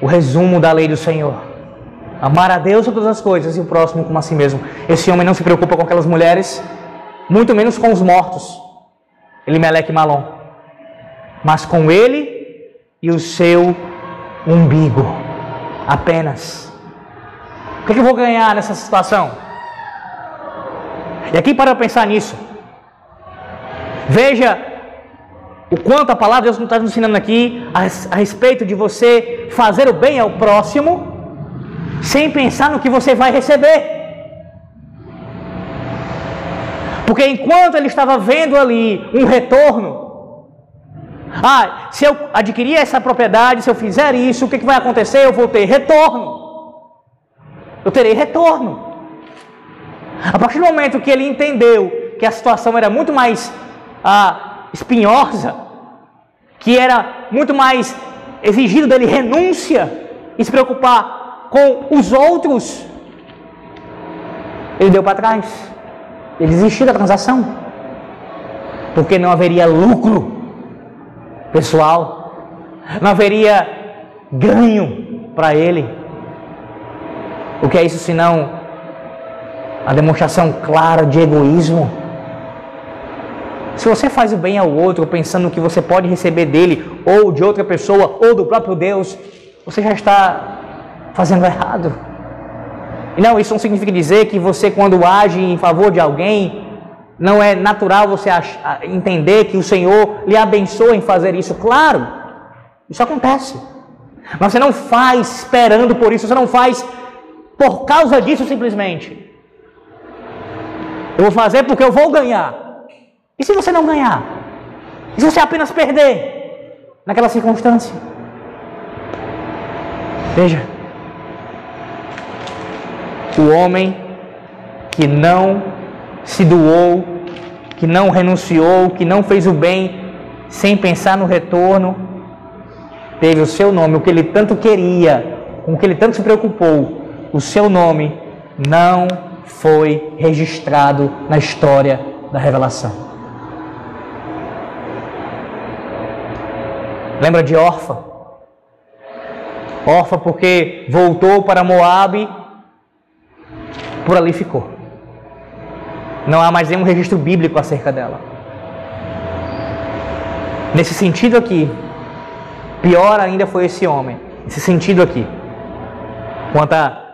o resumo da lei do Senhor? Amar a Deus sobre todas as coisas e o próximo como a si mesmo. Esse homem não se preocupa com aquelas mulheres, muito menos com os mortos, Elimeleque e Malom, mas com ele e o seu umbigo, apenas. O que, é que eu vou ganhar nessa situação? E aqui para pensar nisso. Veja o quanto a palavra de Deus está nos ensinando aqui a, a respeito de você fazer o bem ao próximo sem pensar no que você vai receber. Porque enquanto ele estava vendo ali um retorno, ah, se eu adquirir essa propriedade, se eu fizer isso, o que, que vai acontecer? Eu vou ter retorno. Eu terei retorno. A partir do momento que ele entendeu que a situação era muito mais ah, espinhosa, que era muito mais exigido dele renúncia e se preocupar com os outros, ele deu para trás. Ele desistiu da transação. Porque não haveria lucro pessoal, não haveria ganho para ele. O que é isso senão a demonstração clara de egoísmo? Se você faz o bem ao outro pensando que você pode receber dele, ou de outra pessoa, ou do próprio Deus, você já está fazendo errado. E não, isso não significa dizer que você, quando age em favor de alguém, não é natural você entender que o Senhor lhe abençoa em fazer isso. Claro, isso acontece. Mas você não faz esperando por isso, você não faz por causa disso simplesmente. Eu vou fazer porque eu vou ganhar. E se você não ganhar? E se você apenas perder naquela circunstância? Veja o homem que não se doou, que não renunciou, que não fez o bem sem pensar no retorno, teve o seu nome, o que ele tanto queria, com o que ele tanto se preocupou, o seu nome não foi registrado na história da revelação. Lembra de Orfa? Orfa porque voltou para Moabe por ali ficou. Não há mais nenhum registro bíblico acerca dela. Nesse sentido aqui, pior ainda foi esse homem. Nesse sentido aqui, quanto a,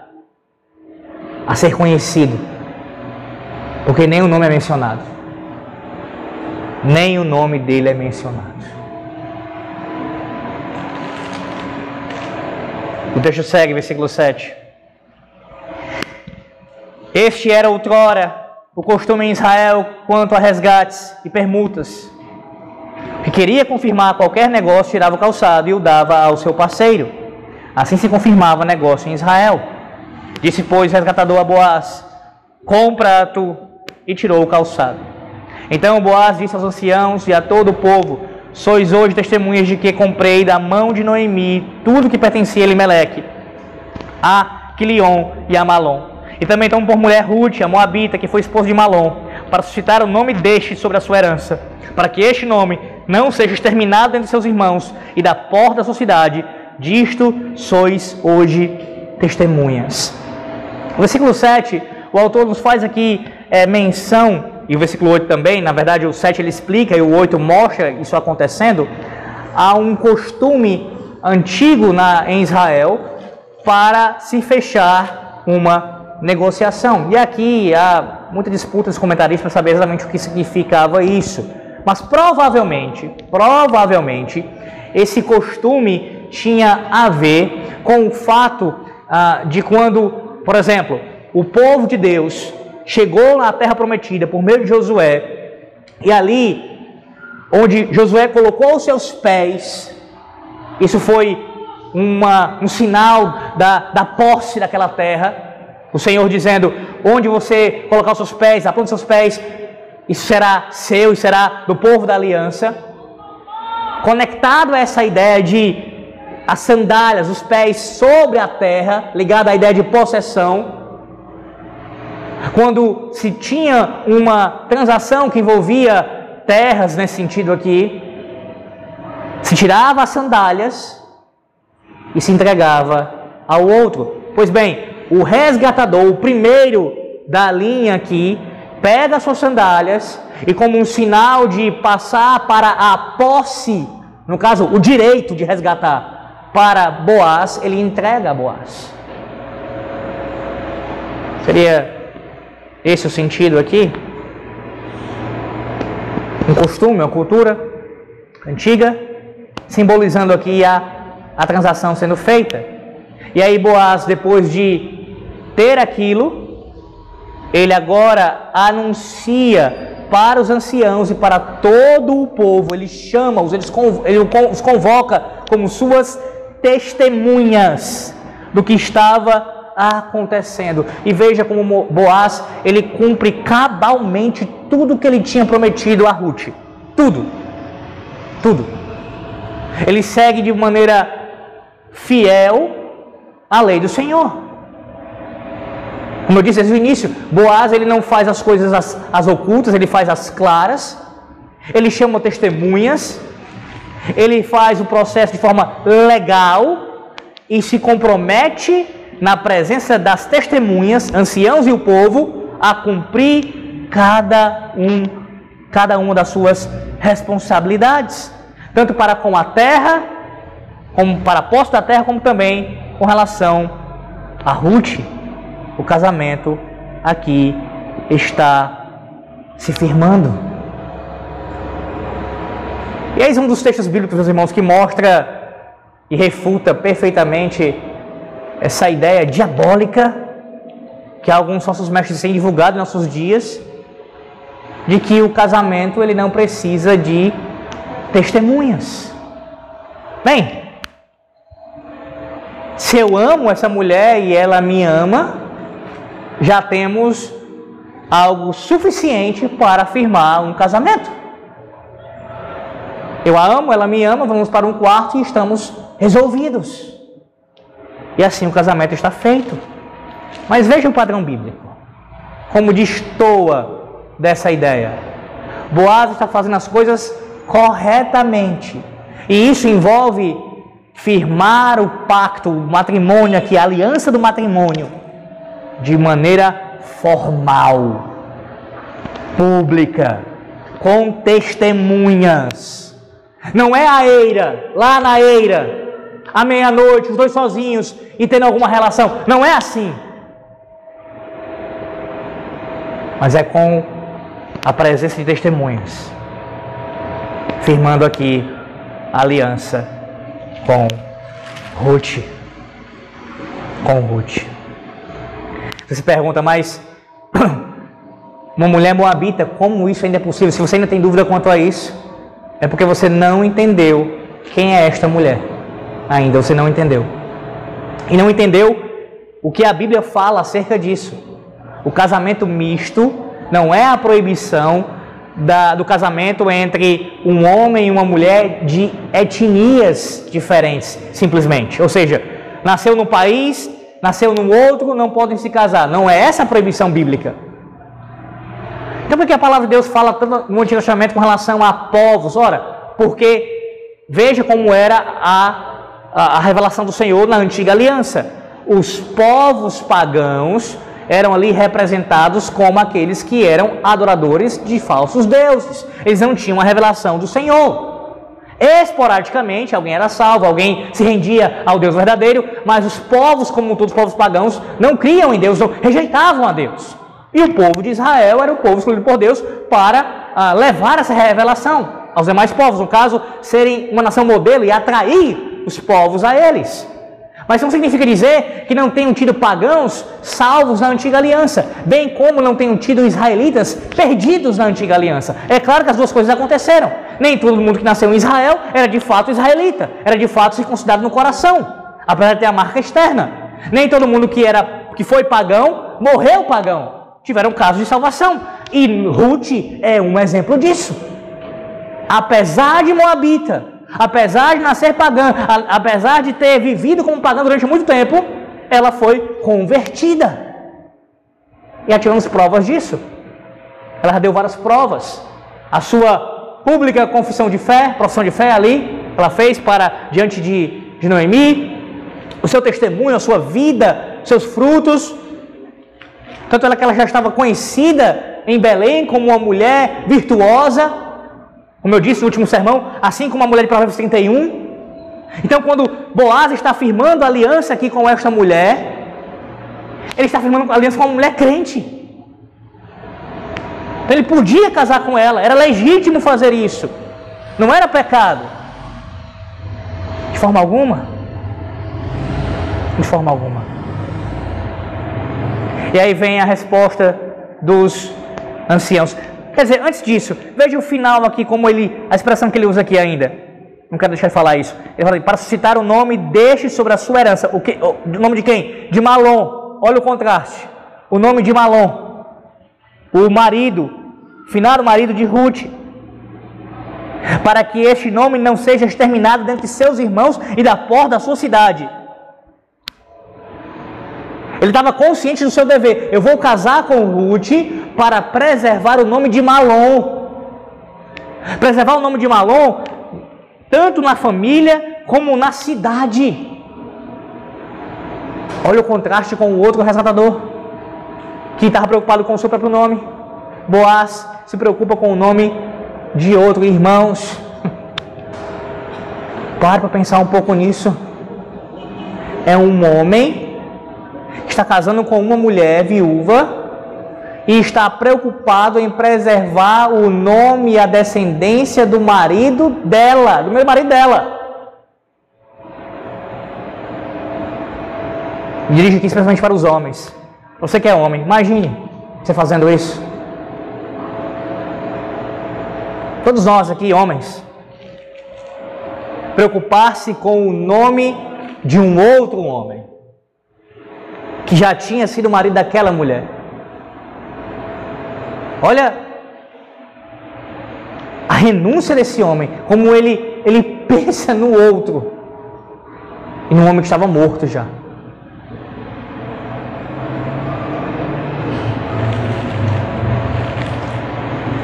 a ser conhecido, porque nem o nome é mencionado. Nem o nome dele é mencionado. O texto segue, versículo 7. Este era outrora o costume em Israel quanto a resgates e permutas. Que queria confirmar qualquer negócio, tirava o calçado e o dava ao seu parceiro. Assim se confirmava negócio em Israel. Disse, pois, resgatador a Boaz: Compra tu, e tirou o calçado. Então Boaz disse aos anciãos e a todo o povo: Sois hoje testemunhas de que comprei da mão de Noemi tudo que pertencia a Elimeleque, a Quilion e a Malom e também tomou por mulher Ruth, a Moabita, que foi esposa de Malom, para suscitar o nome deste sobre a sua herança, para que este nome não seja exterminado entre seus irmãos e da porta da sociedade. Disto sois hoje testemunhas. No versículo 7, o autor nos faz aqui é, menção, e o versículo 8 também, na verdade o 7 ele explica e o 8 mostra isso acontecendo, há um costume antigo na, em Israel para se fechar uma negociação. E aqui há muita disputa dos comentaristas para saber exatamente o que significava isso. Mas provavelmente, provavelmente, esse costume tinha a ver com o fato ah, de quando, por exemplo, o povo de Deus chegou na terra prometida por meio de Josué, e ali onde Josué colocou os seus pés. Isso foi uma, um sinal da, da posse daquela terra. O Senhor dizendo: onde você colocar os seus pés, aponte os seus pés, isso será seu e será do povo da aliança. Conectado a essa ideia de as sandálias, os pés sobre a terra, ligado à ideia de possessão. Quando se tinha uma transação que envolvia terras nesse sentido aqui, se tirava as sandálias e se entregava ao outro. Pois bem, o resgatador, o primeiro da linha aqui, pega suas sandálias e, como um sinal de passar para a posse, no caso, o direito de resgatar para Boaz, ele entrega a Boaz. Seria esse o sentido aqui? Um costume, uma cultura antiga, simbolizando aqui a, a transação sendo feita. E aí Boaz, depois de ter aquilo, ele agora anuncia para os anciãos e para todo o povo, ele chama-os, ele os convoca como suas testemunhas do que estava acontecendo. E veja como Boaz, ele cumpre cabalmente tudo que ele tinha prometido a Ruth. Tudo. Tudo. Ele segue de maneira fiel a lei do Senhor. Como eu disse desde o início, Boaz ele não faz as coisas as, as ocultas, ele faz as claras. Ele chama testemunhas. Ele faz o processo de forma legal e se compromete na presença das testemunhas, anciãos e o povo, a cumprir cada um, cada uma das suas responsabilidades, tanto para com a terra, como para a posse da terra, como também com relação a Ruth. O casamento aqui está se firmando. E eis um dos textos bíblicos, meus irmãos, que mostra e refuta perfeitamente essa ideia diabólica que alguns nossos mestres têm divulgado em nossos dias, de que o casamento ele não precisa de testemunhas. Bem, se eu amo essa mulher e ela me ama, já temos algo suficiente para afirmar um casamento. Eu a amo, ela me ama, vamos para um quarto e estamos resolvidos. E assim o casamento está feito. Mas veja o padrão bíblico. Como destoa dessa ideia. Boaz está fazendo as coisas corretamente. E isso envolve firmar o pacto, o matrimônio aqui, a aliança do matrimônio, de maneira formal, pública, com testemunhas. Não é a eira, lá na eira, à meia-noite, os dois sozinhos e tendo alguma relação. Não é assim. Mas é com a presença de testemunhas, firmando aqui a aliança com Ruth. Com Ruth. Você se pergunta, mas uma mulher moabita, como isso ainda é possível? Se você ainda tem dúvida quanto a isso, é porque você não entendeu quem é esta mulher ainda, você não entendeu. E não entendeu o que a Bíblia fala acerca disso. O casamento misto não é a proibição da, do casamento entre um homem e uma mulher de etnias diferentes, simplesmente. Ou seja, nasceu num país, nasceu num outro, não podem se casar. Não é essa a proibição bíblica. Então, por que a palavra de Deus fala tanto no Antigo Testamento com relação a povos? Ora, porque veja como era a a, revelação do Senhor na antiga aliança. Os povos pagãos eram ali representados como aqueles que eram adoradores de falsos deuses. Eles não tinham a revelação do Senhor. Esporadicamente, alguém era salvo, alguém se rendia ao Deus verdadeiro, mas os povos, como todos os povos pagãos, não criam em Deus, não, rejeitavam a Deus. E o povo de Israel era o povo escolhido por Deus para ah, levar essa revelação aos demais povos, no caso, serem uma nação modelo e atrair os povos a eles. Mas não significa dizer que não tenham tido pagãos salvos na antiga aliança, bem como não tenham tido israelitas perdidos na antiga aliança. É claro que as duas coisas aconteceram. Nem todo mundo que nasceu em Israel era de fato israelita, era de fato circuncidado no coração, apesar de ter a marca externa. Nem todo mundo que era que foi pagão morreu pagão. Tiveram casos de salvação. E Ruth é um exemplo disso. Apesar de moabita, apesar de nascer pagã, apesar de ter vivido como pagã durante muito tempo, ela foi convertida. E já tivemos provas disso. Ela já deu várias provas. A sua pública confissão de fé, profissão de fé ali, ela fez para diante de, de Noemi. O seu testemunho, a sua vida, seus frutos. Tanto ela que ela já estava conhecida em Belém como uma mulher virtuosa, como eu disse no último sermão, assim como a mulher de Provérbios 31. Então, quando Boaz está firmando aliança aqui com esta mulher, ele está firmando aliança com uma mulher crente. Então, ele podia casar com ela, era legítimo fazer isso, não era pecado. De forma alguma. De forma alguma. E aí vem a resposta dos anciãos. Quer dizer, antes disso, veja o final aqui, como ele, a expressão que ele usa aqui ainda. Não quero deixar de falar isso. Ele fala, para citar o nome, deixe sobre a sua herança. O, que, o nome de quem? De Malom. Olha o contraste. O nome de Malom. O marido, finado marido de Ruth. Para que este nome não seja exterminado dentre seus irmãos e da porta da sua cidade. Ele estava consciente do seu dever. Eu vou casar com Ruth para preservar o nome de Malom. Preservar o nome de Malom, tanto na família como na cidade. Olha o contraste com o outro resgatador, que estava preocupado com o seu próprio nome. Boaz se preocupa com o nome de outro. Irmãos, pare para pensar um pouco nisso. É um homem está casando com uma mulher viúva e está preocupado em preservar o nome e a descendência do marido dela, do meu marido dela. Dirige aqui especialmente para os homens. Você que é homem, imagine você fazendo isso. Todos nós aqui, homens, preocupar-se com o nome de um outro homem que já tinha sido marido daquela mulher. Olha a renúncia desse homem, como ele, ele pensa no outro e no homem que estava morto já.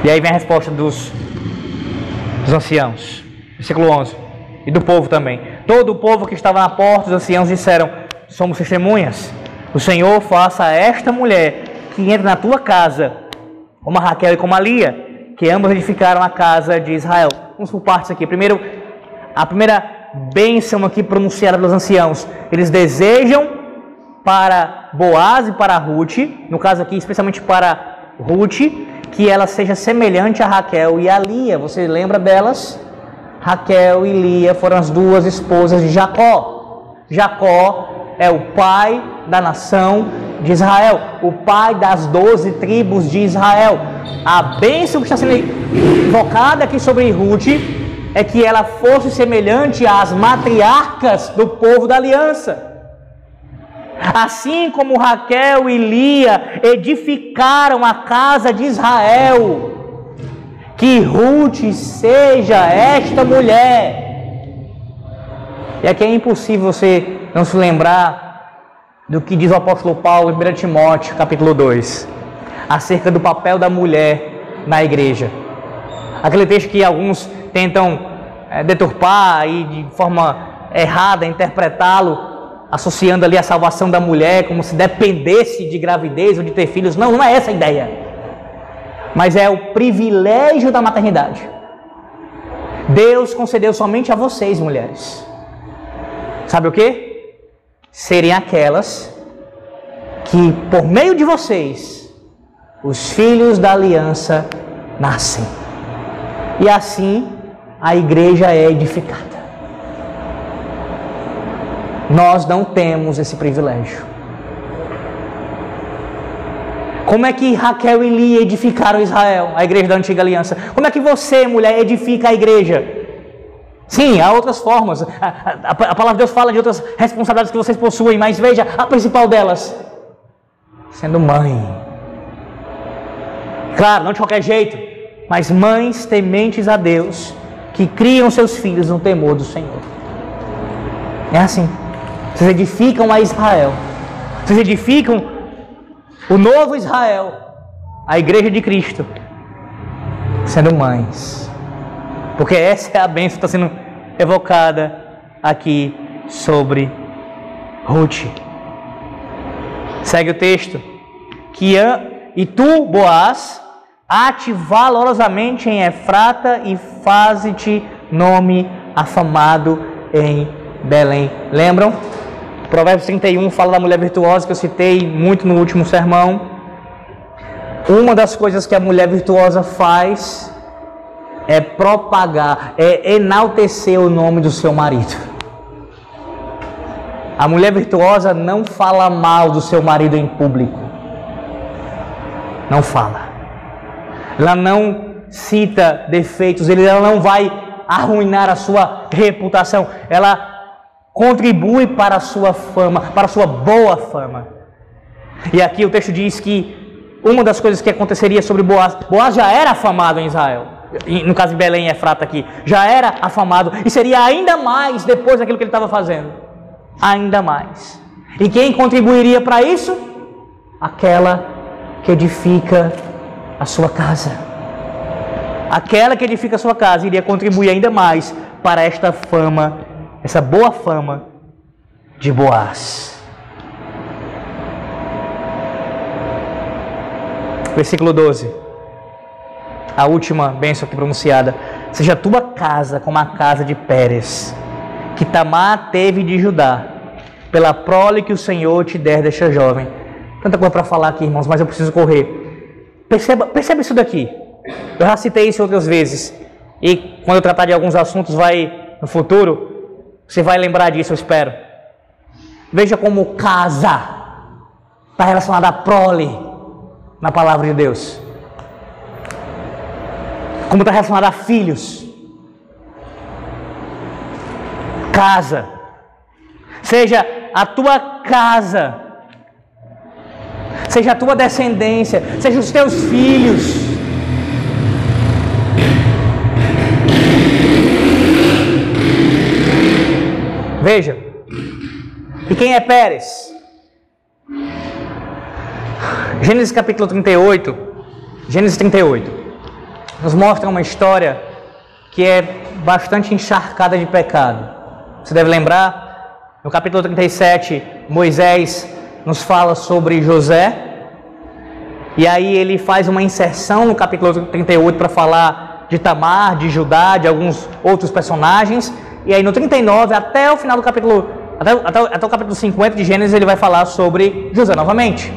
E aí vem a resposta dos, dos anciãos, versículo 11, e do povo também. Todo o povo que estava na porta, os anciãos disseram: Somos testemunhas. O Senhor faça a esta mulher que entra na tua casa, como a Raquel e como a Lia, que ambas edificaram a casa de Israel. Vamos por partes aqui. Primeiro, a primeira bênção aqui pronunciada pelos anciãos. Eles desejam para Boaz e para Ruth, no caso aqui especialmente para Ruth, que ela seja semelhante a Raquel e a Lia. Você lembra delas? Raquel e Lia foram as duas esposas de Jacó. Jacó é o pai da nação de Israel, o pai das doze tribos de Israel. A bênção que está sendo invocada aqui sobre Ruth é que ela fosse semelhante às matriarcas do povo da aliança. Assim como Raquel e Lia edificaram a casa de Israel, que Ruth seja esta mulher. E aqui é impossível você não se lembrar do que diz o apóstolo Paulo em 1 Timóteo, capítulo 2, acerca do papel da mulher na igreja. Aquele texto que alguns tentam é, deturpar e de forma errada interpretá-lo, associando ali a salvação da mulher como se dependesse de gravidez ou de ter filhos. Não, não é essa a ideia. Mas é o privilégio da maternidade. Deus concedeu somente a vocês, mulheres. Sabe o que? Serem aquelas que, por meio de vocês, os filhos da aliança nascem. E assim a igreja é edificada. Nós não temos esse privilégio. Como é que Raquel e Lia edificaram Israel, a igreja da antiga aliança? Como é que você, mulher, edifica a igreja? Sim, há outras formas. A, a, a, palavra de Deus fala de outras responsabilidades que vocês possuem, mas veja a principal delas: sendo mãe. Claro, não de qualquer jeito, mas mães tementes a Deus, que criam seus filhos no temor do Senhor. É assim. Vocês edificam a Israel. Vocês edificam o novo Israel, a igreja de Cristo, sendo mães. Porque essa é a bênção que está sendo evocada aqui sobre Ruth. Segue o texto. Que e tu, Boaz, ate valorosamente em Efrata e faze-te nome afamado em Belém. Lembram? Provérbios 31 fala da mulher virtuosa que eu citei muito no último sermão. Uma das coisas que a mulher virtuosa faz é propagar, é enaltecer o nome do seu marido. A mulher virtuosa não fala mal do seu marido em público. Não fala. Ela não cita defeitos, ela não vai arruinar a sua reputação. Ela contribui para a sua fama, para a sua boa fama. E aqui o texto diz que uma das coisas que aconteceria sobre Boaz, Boaz já era afamado em Israel, no caso de Belém e Efrata aqui, já era afamado e seria ainda mais depois daquilo que ele estava fazendo. Ainda mais. E quem contribuiria para isso? Aquela que edifica a sua casa. Aquela que edifica a sua casa iria contribuir ainda mais para esta fama essa boa fama de Boaz. Versículo 12. A última bênção aqui pronunciada. Seja tua casa como a casa de Pérez, que Tamar teve de Judá, pela prole que o Senhor te der desta jovem. Tanta coisa para falar aqui, irmãos, mas eu preciso correr. Perceba, perceba isso daqui. Eu já citei isso outras vezes. E quando eu tratar de alguns assuntos, vai no futuro, você vai lembrar disso, eu espero. Veja como casa está relacionada a prole na palavra de Deus. Como está relacionada a filhos. Casa. Seja a tua casa. Seja a tua descendência. Seja os teus filhos Veja. E quem é Pérez? Gênesis capítulo 38. Gênesis 38. Nos mostra uma história que é bastante encharcada de pecado. Você deve lembrar, no capítulo 37, Moisés nos fala sobre José. E aí ele faz uma inserção no capítulo 38 para falar de Tamar, de Judá, de alguns outros personagens. E aí no 39, até o final do capítulo, até, até, até o capítulo 50 de Gênesis, ele vai falar sobre José novamente.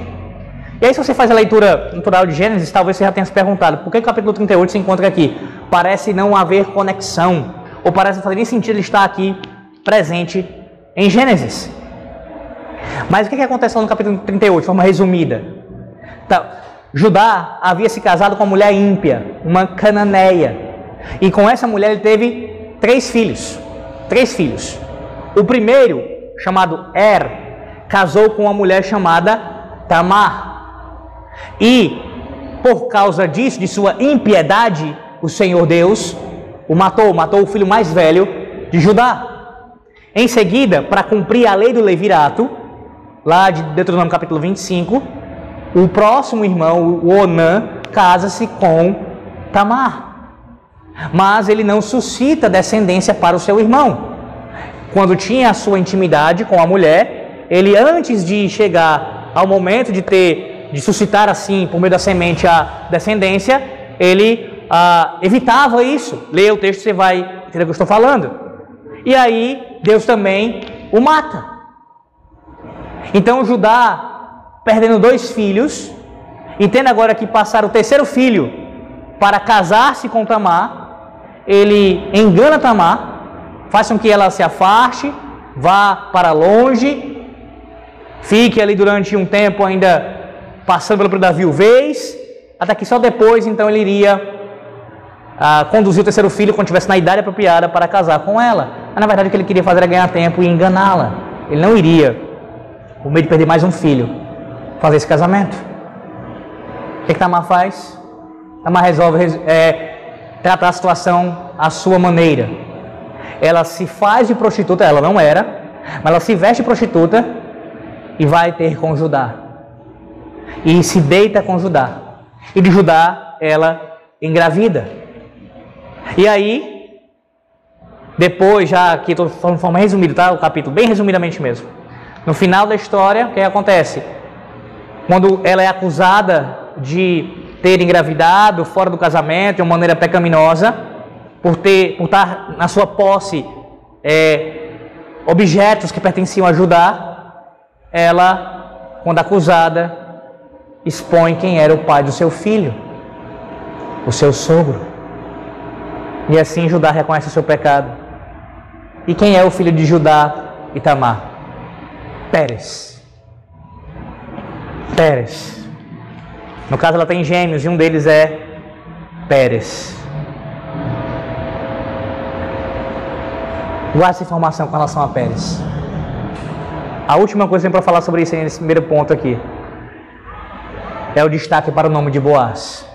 E aí, se você faz a leitura natural de Gênesis, talvez você já tenha se perguntado por que o capítulo 38 se encontra aqui? Parece não haver conexão, ou parece não fazer nem sentido ele estar aqui presente em Gênesis. Mas o que, que aconteceu no capítulo 38, de forma resumida? Tá, Judá havia se casado com uma mulher ímpia, uma cananeia, e com essa mulher ele teve três filhos três filhos. O primeiro, chamado Er, casou com uma mulher chamada Tamar. E, por causa disso, de sua impiedade, o Senhor Deus o matou, matou o filho mais velho de Judá. Em seguida, para cumprir a lei do levirato, lá de Deuteronômio capítulo 25, o próximo irmão, o Onã, casa-se com Tamar mas ele não suscita descendência para o seu irmão. Quando tinha a sua intimidade com a mulher, ele antes de chegar ao momento de ter, de suscitar assim, por meio da semente, a descendência, ele ah, evitava isso. Leia o texto, você vai entender o que eu estou falando. E aí, Deus também o mata. Então, Judá, perdendo dois filhos, e tendo agora que passar o terceiro filho para casar-se com Tamar, ele engana Tamar, faz com que ela se afaste, vá para longe, fique ali durante um tempo ainda passando pelo período da viuvez, até que só depois então ele iria ah, conduzir o terceiro filho quando estivesse na idade apropriada para casar com ela. Mas na verdade o que ele queria fazer era ganhar tempo e enganá-la. Ele não iria, com medo de perder mais um filho, fazer esse casamento. O que, que Tamar faz? Tamar resolve é, tratar a situação à sua maneira. Ela se faz de prostituta, ela não era, mas ela se veste de prostituta e vai ter com Judá. E se deita com Judá. E de Judá ela engravida. E aí, depois, já aqui estou falando de forma resumida, tá? O capítulo, bem resumidamente mesmo. No final da história, o que acontece? Quando ela é acusada de ter engravidado fora do casamento de uma maneira pecaminosa, por ter, por estar na sua posse é, objetos que pertenciam a Judá, ela, quando acusada, expõe quem era o pai do seu filho, o seu sogro. E assim Judá reconhece o seu pecado. E quem é o filho de Judá e Tamar? Pérez. Pérez. No caso, ela tem gêmeos e um deles é Pérez. Guarde essa informação com relação a Pérez. A última coisa que tem para falar sobre isso nesse primeiro ponto aqui é o destaque para o nome de Boaz.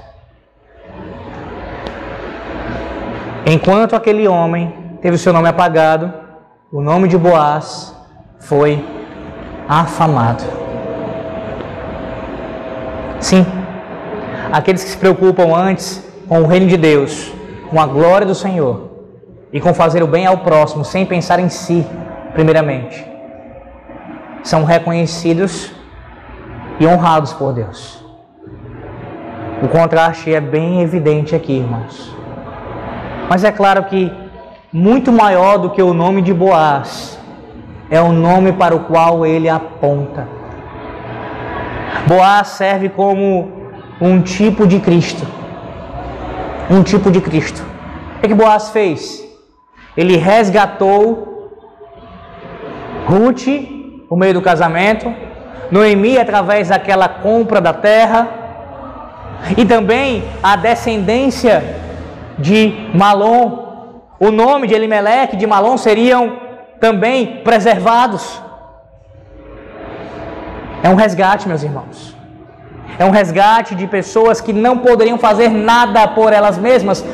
Enquanto aquele homem teve o seu nome apagado, o nome de Boaz foi afamado. Sim, aqueles que se preocupam antes com o reino de Deus, com a glória do Senhor e com fazer o bem ao próximo sem pensar em si, primeiramente, são reconhecidos e honrados por Deus. O contraste é bem evidente aqui, irmãos. Mas é claro que muito maior do que o nome de Boaz é o nome para o qual ele aponta. Boaz serve como um tipo de Cristo. Um tipo de Cristo. O que, que Boaz fez? Ele resgatou Ruth por meio do casamento, Noemi através daquela compra da terra, e também a descendência de Malom, o nome de Elimelec de Malom seriam também preservados. É um resgate, meus irmãos. É um resgate de pessoas que não poderiam fazer nada por elas mesmas.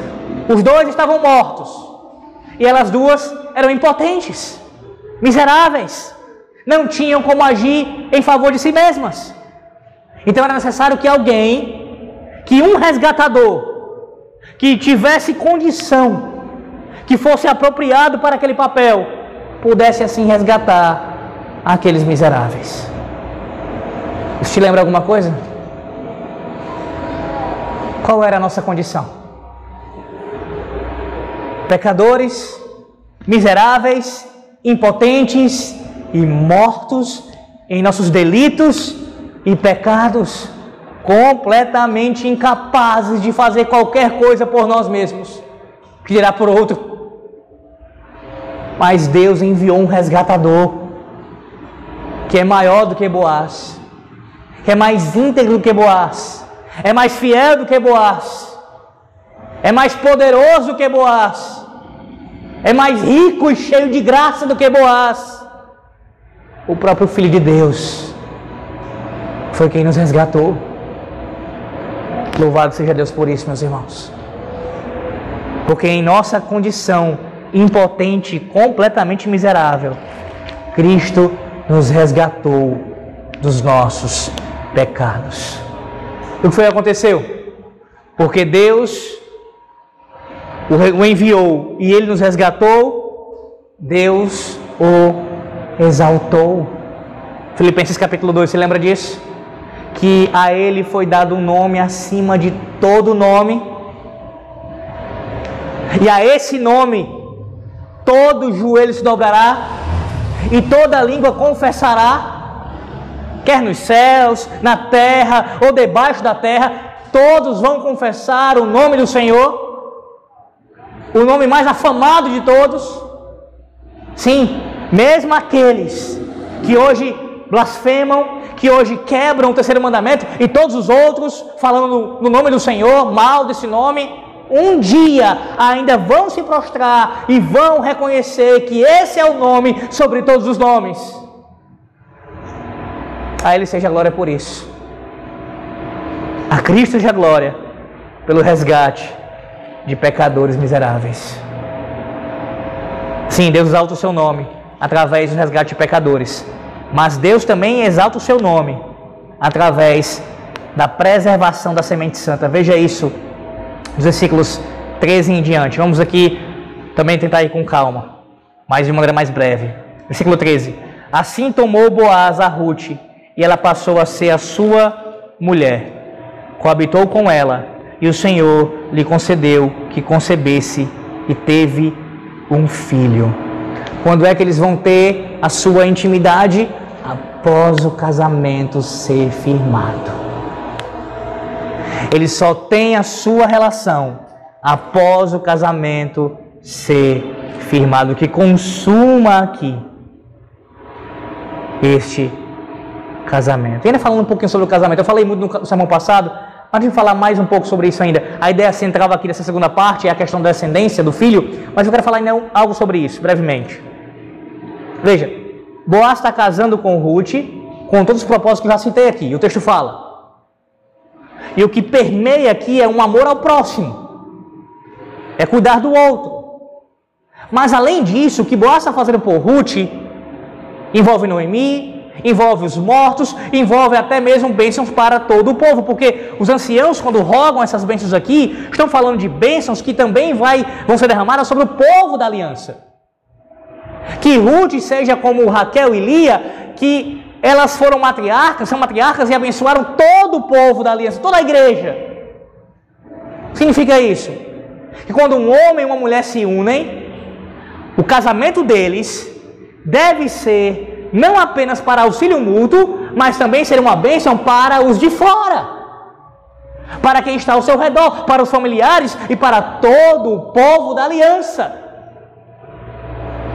Os dois estavam mortos. E elas duas eram impotentes, miseráveis. Não tinham como agir em favor de si mesmas. Então era necessário que alguém, que um resgatador, que tivesse condição, que fosse apropriado para aquele papel, pudesse assim resgatar aqueles miseráveis. Isso te lembra alguma coisa? Qual era a nossa condição? Pecadores, miseráveis, impotentes e mortos em nossos delitos e pecados completamente incapazes de fazer qualquer coisa por nós mesmos, que dirá por outro. Mas Deus enviou um resgatador que é maior do que Boaz, que é mais íntegro do que Boaz, é mais fiel do que Boaz, é mais poderoso do que Boaz, é mais rico e cheio de graça do que Boaz. O próprio Filho de Deus foi quem nos resgatou. Louvado seja Deus por isso, meus irmãos. Porque em nossa condição impotente, completamente miserável, Cristo nos resgatou dos nossos pecados. O que foi que aconteceu? Porque Deus o enviou e ele nos resgatou, Deus o exaltou. Filipenses capítulo 2, você lembra disso? Que a ele foi dado um nome acima de todo nome, e a esse nome todo joelho se dobrará e toda língua confessará, quer nos céus, na terra ou debaixo da terra, todos vão confessar o nome do Senhor, o nome mais afamado de todos. Sim, mesmo aqueles que hoje blasfemam, que hoje quebram o terceiro mandamento e todos os outros, falando no nome do Senhor, mal desse nome, um dia ainda vão se prostrar e vão reconhecer que esse é o nome sobre todos os nomes. A Ele seja a glória por isso. A Cristo seja a glória pelo resgate de pecadores miseráveis. Sim, Deus exalta o seu nome através do resgate de pecadores. Mas Deus também exalta o seu nome através da preservação da semente santa. Veja isso, os versículos 13 em diante. Vamos aqui também tentar ir com calma, mas de maneira mais breve. Versículo 13. Assim tomou Boaz a Ruth, e ela passou a ser a sua mulher. Coabitou com ela, e o Senhor lhe concedeu que concebesse e teve um filho. Quando é que eles vão ter a sua intimidade? após o casamento ser firmado. Ele só tem a sua relação após o casamento ser firmado, que consuma aqui este casamento. E ainda falando um pouquinho sobre o casamento, eu falei muito no sermão passado, mas deixa eu falar mais um pouco sobre isso ainda. A ideia central aqui dessa segunda parte é a questão da descendência do filho, mas eu quero falar ainda algo sobre isso, brevemente. Veja, Boaz está casando com Ruth, com todos os propósitos que eu já citei aqui. E o texto fala. E o que permeia aqui é um amor ao próximo. É cuidar do outro. Mas além disso, o que Boaz está fazendo por Ruth envolve Noemi, envolve os mortos, envolve até mesmo bênçãos para todo o povo, porque os anciãos, quando rogam essas bênçãos aqui, estão falando de bênçãos que também vai, vão ser derramadas sobre o povo da aliança. Que Ruth seja como Raquel e Lia, que elas foram matriarcas, são matriarcas e abençoaram todo o povo da aliança, toda a igreja. Significa isso? Que quando um homem e uma mulher se unem, o casamento deles deve ser não apenas para auxílio mútuo, mas também ser uma bênção para os de fora. Para quem está ao seu redor, para os familiares e para todo o povo da aliança.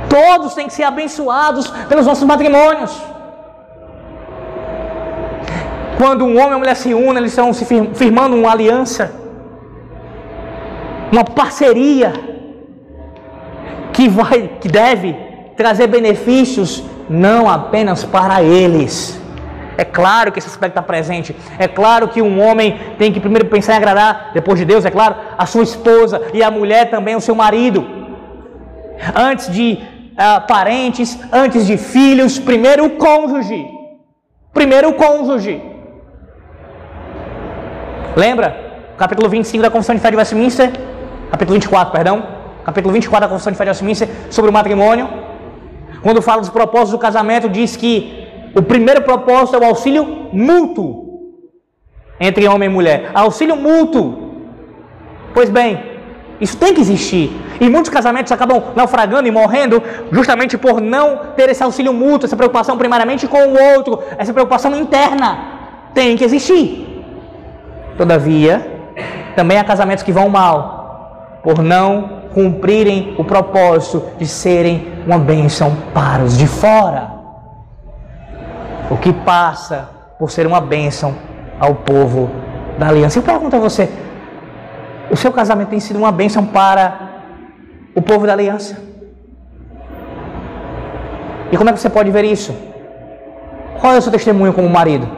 Todos têm que ser abençoados pelos nossos matrimônios. Quando um homem e uma mulher se unem, eles estão se firmando uma aliança, uma parceria que vai, que deve trazer benefícios não apenas para eles. É claro que esse aspecto está presente. É claro que um homem tem que primeiro pensar em agradar, depois de Deus, é claro, a sua esposa e a mulher também o seu marido. Antes de uh, parentes, antes de filhos, primeiro o cônjuge. Primeiro o cônjuge. Lembra? Capítulo 25 da Confissão de Fé de Westminster? Capítulo 24, perdão. Capítulo 24 da Confissão de Fé de Westminster sobre o matrimônio. Quando fala dos propósitos do casamento, diz que o primeiro propósito é o auxílio mútuo entre homem e mulher. Auxílio mútuo. Pois bem, isso tem que existir. E muitos casamentos acabam naufragando e morrendo justamente por não ter esse auxílio mútuo, essa preocupação primariamente com o outro, essa preocupação interna. Tem que existir. Todavia, também há casamentos que vão mal por não cumprirem o propósito de serem uma bênção para os de fora. O que passa por ser uma bênção ao povo da aliança. Eu pergunto a você: o seu casamento tem sido uma bênção para o povo da aliança. E como é que você pode ver isso? Qual é o seu testemunho como marido?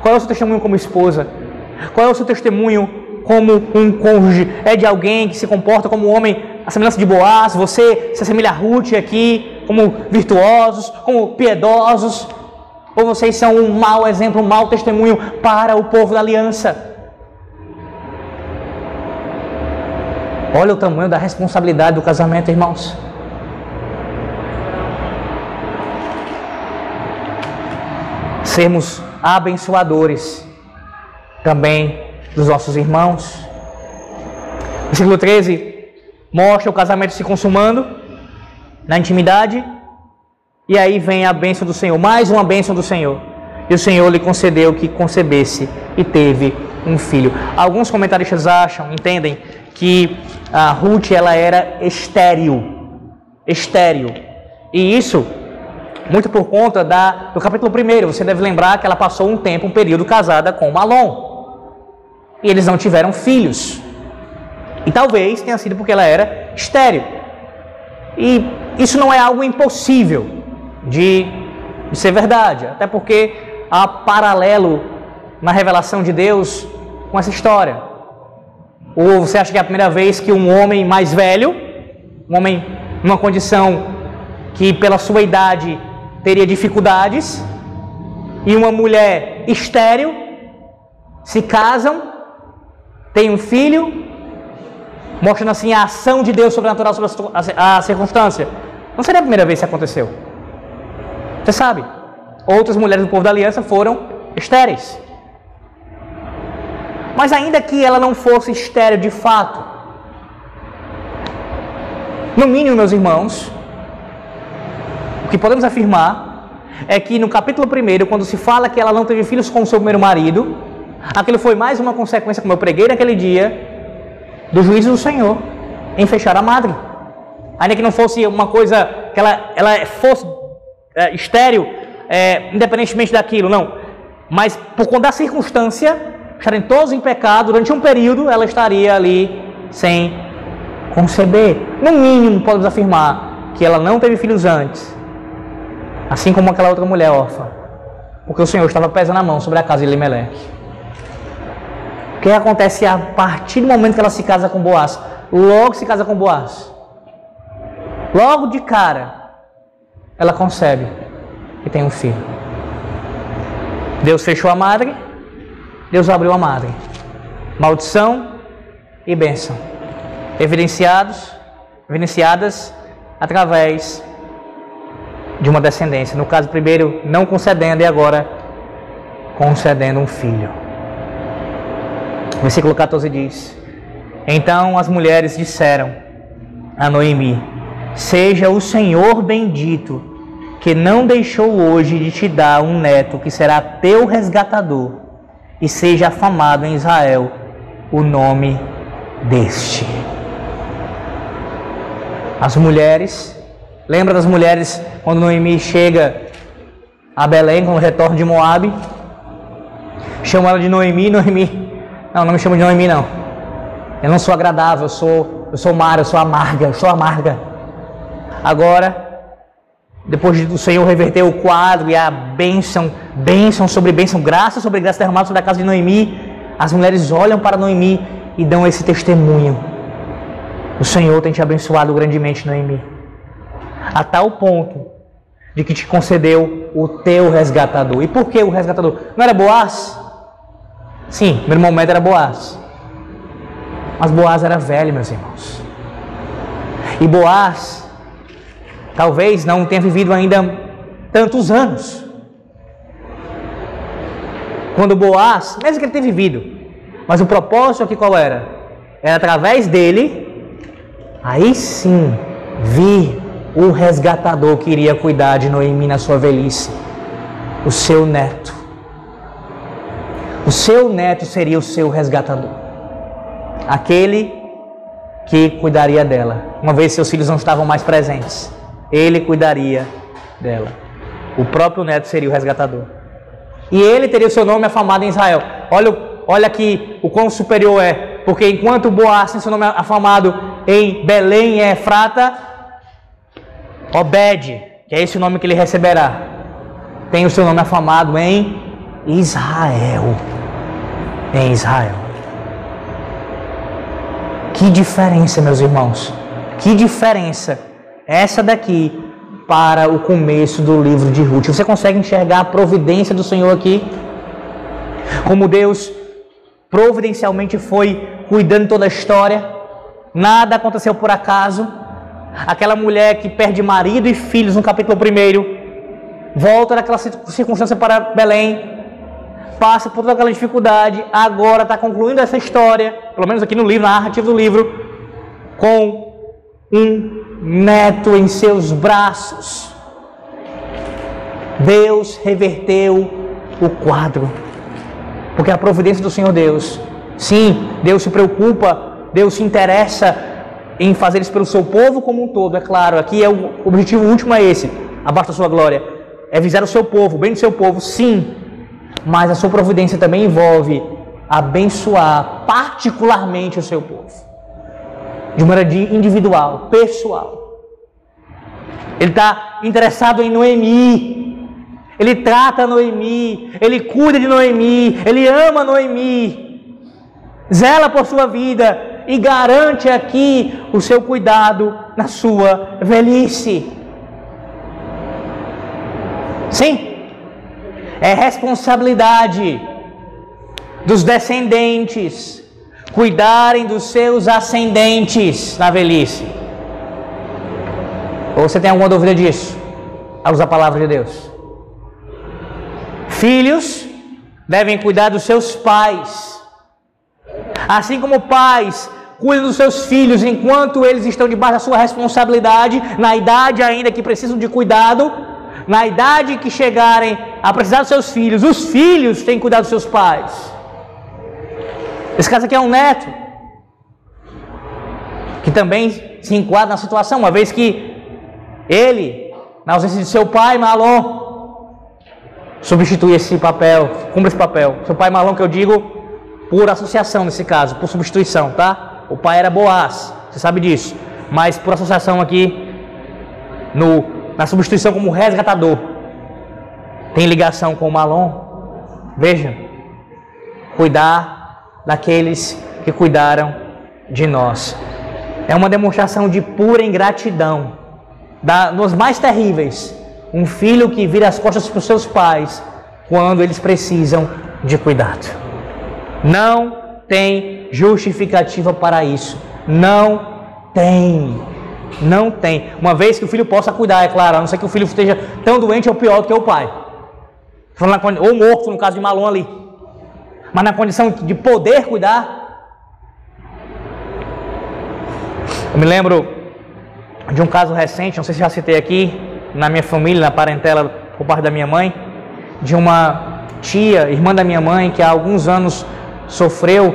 Qual é o seu testemunho como esposa? Qual é o seu testemunho como um cônjuge? É de alguém que se comporta como um homem, a semelhança de Boaz? Você se assemelha a Ruth aqui, como virtuosos, como piedosos? Ou vocês são um mau exemplo, um mau testemunho para o povo da aliança? Olha o tamanho da responsabilidade do casamento, irmãos. Sermos abençoadores também dos nossos irmãos. Versículo 13 mostra o casamento se consumando na intimidade. E aí vem a bênção do Senhor, mais uma bênção do Senhor. E o Senhor lhe concedeu que concebesse e teve um filho. Alguns comentaristas acham, entendem, que a Ruth ela era estéril, estéril. E isso muito por conta da, do capítulo 1. Você deve lembrar que ela passou um tempo, um período casada com Malom. E eles não tiveram filhos. E talvez tenha sido porque ela era estéril. E isso não é algo impossível de, de ser verdade, até porque há paralelo na revelação de Deus com essa história. Ou você acha que é a primeira vez que um homem mais velho, um homem numa condição que pela sua idade teria dificuldades, e uma mulher estéril se casam, têm um filho, mostrando assim a ação de Deus sobrenatural sobre a, circunstância. Não seria a primeira vez que aconteceu. Você sabe, outras mulheres do povo da aliança foram estéreis. Mas ainda que ela não fosse estéril de fato, no mínimo, meus irmãos, o que podemos afirmar é que no capítulo 1, quando se fala que ela não teve filhos com o seu primeiro marido, aquilo foi mais uma consequência, como eu preguei naquele dia, do juízo do Senhor em fechar a madre. Ainda que não fosse uma coisa que ela, ela fosse é, estéril, é, independentemente daquilo, não. Mas por conta da circunstância, estarem todos em pecado, durante um período ela estaria ali sem conceber. No mínimo, podemos afirmar que ela não teve filhos antes, assim como aquela outra mulher órfã, porque o Senhor estava pesando a mão sobre a casa de Limeleque. O que acontece a partir do momento que ela se casa com Boaz? Logo se casa com Boaz. Logo de cara, ela concebe e tem um filho. Deus fechou a madre, Deus abriu a madre. Maldição e bênção. Evidenciados, evidenciadas através de uma descendência. No caso, primeiro não concedendo e agora concedendo um filho. Versículo 14 diz: Então as mulheres disseram a Noemi: Seja o Senhor bendito, que não deixou hoje de te dar um neto que será teu resgatador e seja afamado em Israel o nome deste. As mulheres, lembra das mulheres quando Noemi chega a Belém com o retorno de Moabe? Chama ela de Noemi, Noemi. Não, não me chama de Noemi não. Eu não sou agradável, eu sou, eu sou Mara, eu sou amarga, eu sou amarga. Agora depois do Senhor reverter o quadro e a bênção, bênção sobre bênção, graça sobre graça derramada sobre a casa de Noemi, as mulheres olham para Noemi e dão esse testemunho. O Senhor tem te abençoado grandemente, Noemi, a tal ponto de que te concedeu o teu resgatador. E por que o resgatador? Não era Boaz? Sim, meu irmão Médio era Boaz. Mas Boaz era velho, meus irmãos. E Boaz talvez não tenha vivido ainda tantos anos. Quando Boaz, mesmo que ele tenha vivido, mas o propósito aqui qual era? Era através dele, aí sim, vir o resgatador que iria cuidar de Noemi na sua velhice, o seu neto. O seu neto seria o seu resgatador, aquele que cuidaria dela, uma vez seus filhos não estavam mais presentes ele cuidaria dela. O próprio neto seria o resgatador. E ele teria o seu nome afamado em Israel. Olha, olha aqui o quão superior é. Porque enquanto Boaz tem seu nome afamado em Belém e Efrata, Obed, que é esse o nome que ele receberá, tem o seu nome afamado em Israel. Em Israel. Que diferença, meus irmãos. Que diferença essa daqui para o começo do livro de Ruth. Você consegue enxergar a providência do Senhor aqui? Como Deus providencialmente foi cuidando toda a história, nada aconteceu por acaso. Aquela mulher que perde marido e filhos no capítulo 1, volta daquela circunstância para Belém, passa por toda aquela dificuldade, agora está concluindo essa história, pelo menos aqui no livro, na narrativa do livro, com um neto em seus braços. Deus reverteu o quadro. Porque a providência do Senhor Deus, sim, Deus se preocupa, Deus se interessa em fazer isso pelo seu povo como um todo, é claro. Aqui é o objetivo último é esse, abaixo da sua glória. é visar o seu povo, o bem do seu povo, sim. Mas a sua providência também envolve abençoar particularmente o seu povo. De maneira individual, pessoal. Ele está interessado em Noemi. Ele trata Noemi. Ele cuida de Noemi. Ele ama Noemi. Zela por sua vida e garante aqui o seu cuidado na sua velhice. Sim, é responsabilidade dos descendentes cuidarem dos seus ascendentes na velhice. Ou você tem alguma dúvida disso? Ao usar a palavra de Deus. Filhos devem cuidar dos seus pais. Assim como pais cuidam dos seus filhos enquanto eles estão debaixo da sua responsabilidade, na idade ainda que precisam de cuidado, na idade que chegarem a precisar dos seus filhos, os filhos têm que cuidar dos seus pais. Esse caso aqui é um neto, que também se enquadra na situação, uma vez que ele, na ausência de seu pai, Malon, substitui esse papel, cumpre esse papel. Seu pai Malon, que eu digo por associação nesse caso, por substituição, tá? O pai era Boaz, você sabe disso. Mas por associação aqui, no, na substituição como resgatador, tem ligação com o Malon. Veja, cuidar daqueles que cuidaram de nós. É uma demonstração de pura ingratidão, da, nos mais terríveis. Um filho que vira as costas para os seus pais quando eles precisam de cuidado. Não tem justificativa para isso. Não tem. Não tem. Uma vez que o filho possa cuidar, é claro, a não ser que o filho esteja tão doente ou pior do que o pai. Ou morto, no caso de Malon ali. Mas na condição de poder cuidar. Eu me lembro de um caso recente, não sei se já citei aqui, na minha família, na parentela, por parte da minha mãe, de uma tia, irmã da minha mãe, que há alguns anos sofreu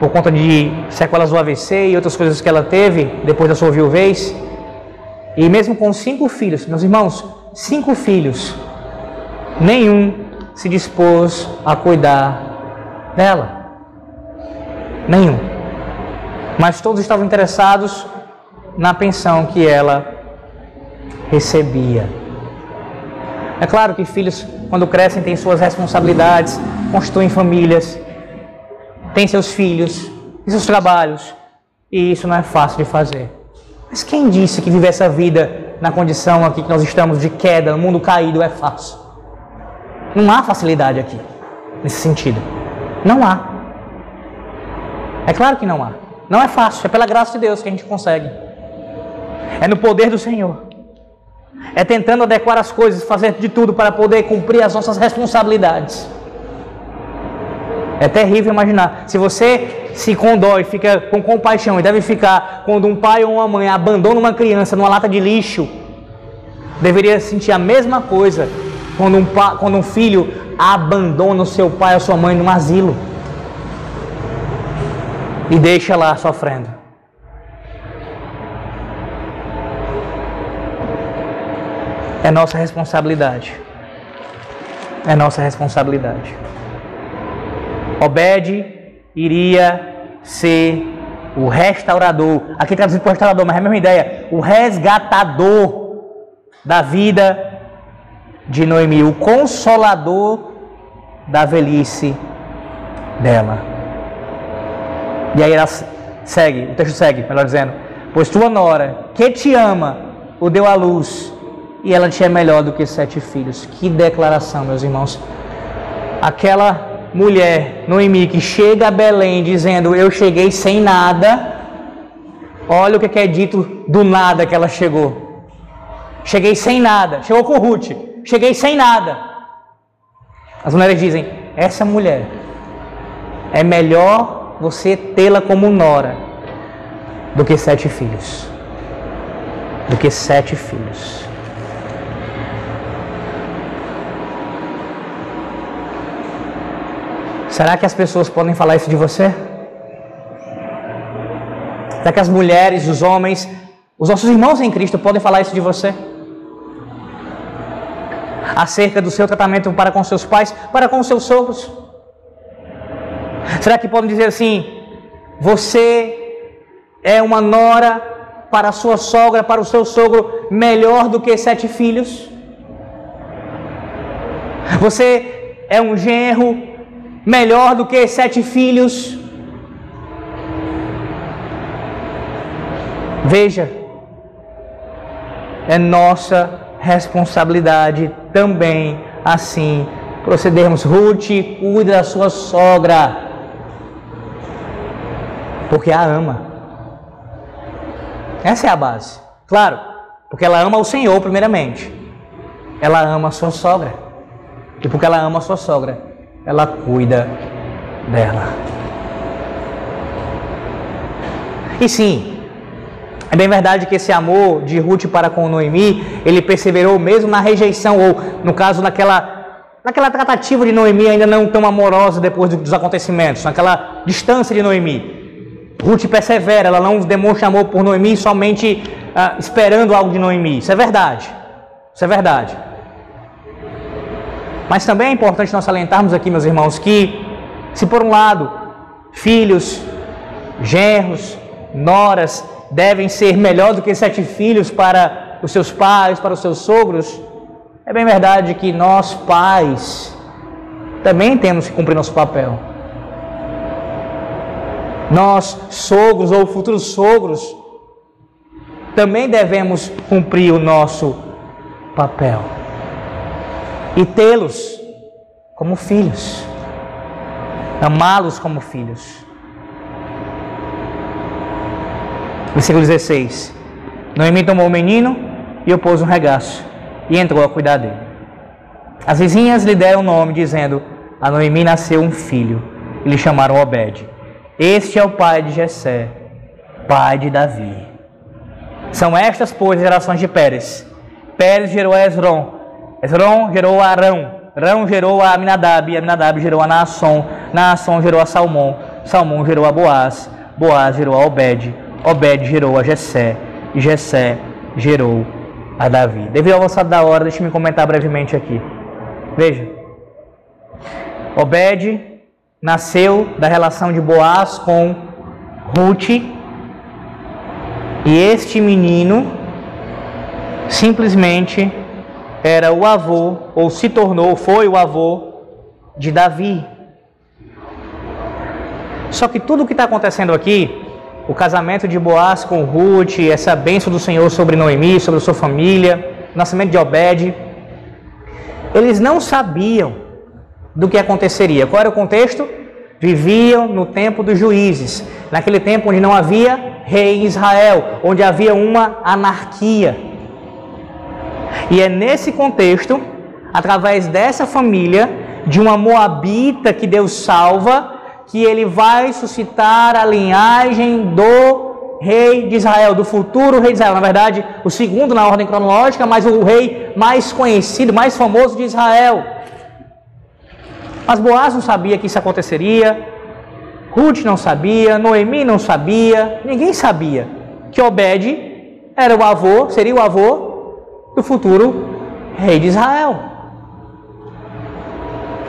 por conta de sequelas do AVC e outras coisas que ela teve depois da sua viuvez. E mesmo com cinco filhos, meus irmãos, cinco filhos, nenhum se dispôs a cuidar dela. Nenhum. Mas todos estavam interessados na pensão que ela recebia. É claro que filhos, quando crescem, têm suas responsabilidades, constituem famílias, têm seus filhos, têm seus trabalhos, e isso não é fácil de fazer. Mas quem disse que viver essa vida na condição aqui que nós estamos de queda, no mundo caído, é fácil? Não há facilidade aqui, nesse sentido. Não há. É claro que não há. Não é fácil, é pela graça de Deus que a gente consegue. É no poder do Senhor. É tentando adequar as coisas, fazer de tudo para poder cumprir as nossas responsabilidades. É terrível imaginar. Se você se condói, fica com compaixão e deve ficar quando um pai ou uma mãe abandona uma criança numa lata de lixo, deveria sentir a mesma coisa quando um, quando um filho abandona o seu pai ou sua mãe num asilo e deixa lá sofrendo. É nossa responsabilidade. É nossa responsabilidade. Obed iria ser o restaurador. Aqui traduzido por restaurador, mas é a mesma ideia. O resgatador da vida de Noemi. O consolador da velhice dela. E aí ela segue, o texto segue, melhor dizendo. Pois tua nora, que te ama, o deu à luz, e ela te é melhor do que sete filhos. Que declaração, meus irmãos. Aquela mulher, Noemi, que chega a Belém dizendo: Eu cheguei sem nada. Olha o que é dito do nada que ela chegou. Cheguei sem nada. Chegou com Ruth. Cheguei sem nada. As mulheres dizem: Essa mulher é melhor você tê-la como nora do que sete filhos. Do que sete filhos. Será que as pessoas podem falar isso de você? Será que as mulheres, os homens, os nossos irmãos em Cristo podem falar isso de você? Acerca do seu tratamento para com seus pais, para com seus sogros? Será que podem dizer assim: você é uma nora para a sua sogra, para o seu sogro, melhor do que sete filhos? Você é um genro melhor do que sete filhos? Veja, é nossa responsabilidade também assim procedermos. Ruth, cuida da sua sogra, porque a ama. Essa é a base. Claro, porque ela ama o Senhor, primeiramente. Ela ama a sua sogra. E porque ela ama a sua sogra, ela cuida dela. E sim, é bem verdade que esse amor de Ruth para com Noemi, ele perseverou mesmo na rejeição, ou no caso, naquela, naquela tratativa de Noemi ainda não tão amorosa depois dos acontecimentos, naquela distância de Noemi. Ruth persevera, ela não demonstra amor por Noemi somente ah, esperando algo de Noemi. Isso é verdade. Isso é verdade. Mas também é importante nós salientarmos aqui, meus irmãos, que se por um lado, filhos, genros, noras, devem ser melhor do que sete filhos para os seus pais, para os seus sogros, é bem verdade que nós, pais, também temos que cumprir nosso papel. Nós, sogros ou futuros sogros, também devemos cumprir o nosso papel e tê-los como filhos, amá-los como filhos. Versículo 16. Noemi tomou o menino e o pôs no regaço e entrou a cuidar dele. As vizinhas lhe deram o nome, dizendo: A Noemi nasceu um filho. E lhe chamaram Obed. Este é o pai de Jessé, pai de Davi. São estas, pois, gerações de Pérez. Pérez gerou a Esron. Esron gerou a Arão. Arão gerou a Aminadab. Aminadab gerou a Naasson. Naasson gerou a Salmão. Salmão gerou a Boaz. Boaz gerou a Obed. Obed gerou a Jessé, e Jessé gerou a Davi. Devido ao avançado da hora, deixe-me comentar brevemente aqui. Veja. Obed nasceu da relação de Boaz com Ruth, e este menino simplesmente era o avô, ou se tornou, foi o avô de Davi. Só que tudo o que está acontecendo aqui o casamento de Boaz com Ruth, essa bênção do Senhor sobre Noemi, sobre sua família, o nascimento de Obed. Eles não sabiam do que aconteceria. Qual era o contexto? Viviam no tempo dos juízes, naquele tempo onde não havia rei em Israel, onde havia uma anarquia. E é nesse contexto, através dessa família, de uma moabita que Deus salva, que ele vai suscitar a linhagem do rei de Israel, do futuro rei de Israel. Na verdade, o segundo na ordem cronológica, mas o rei mais conhecido, mais famoso de Israel. Mas Boaz não sabia que isso aconteceria, Ruth não sabia, Noemi não sabia, ninguém sabia que Obed era o avô, seria o avô do futuro rei de Israel.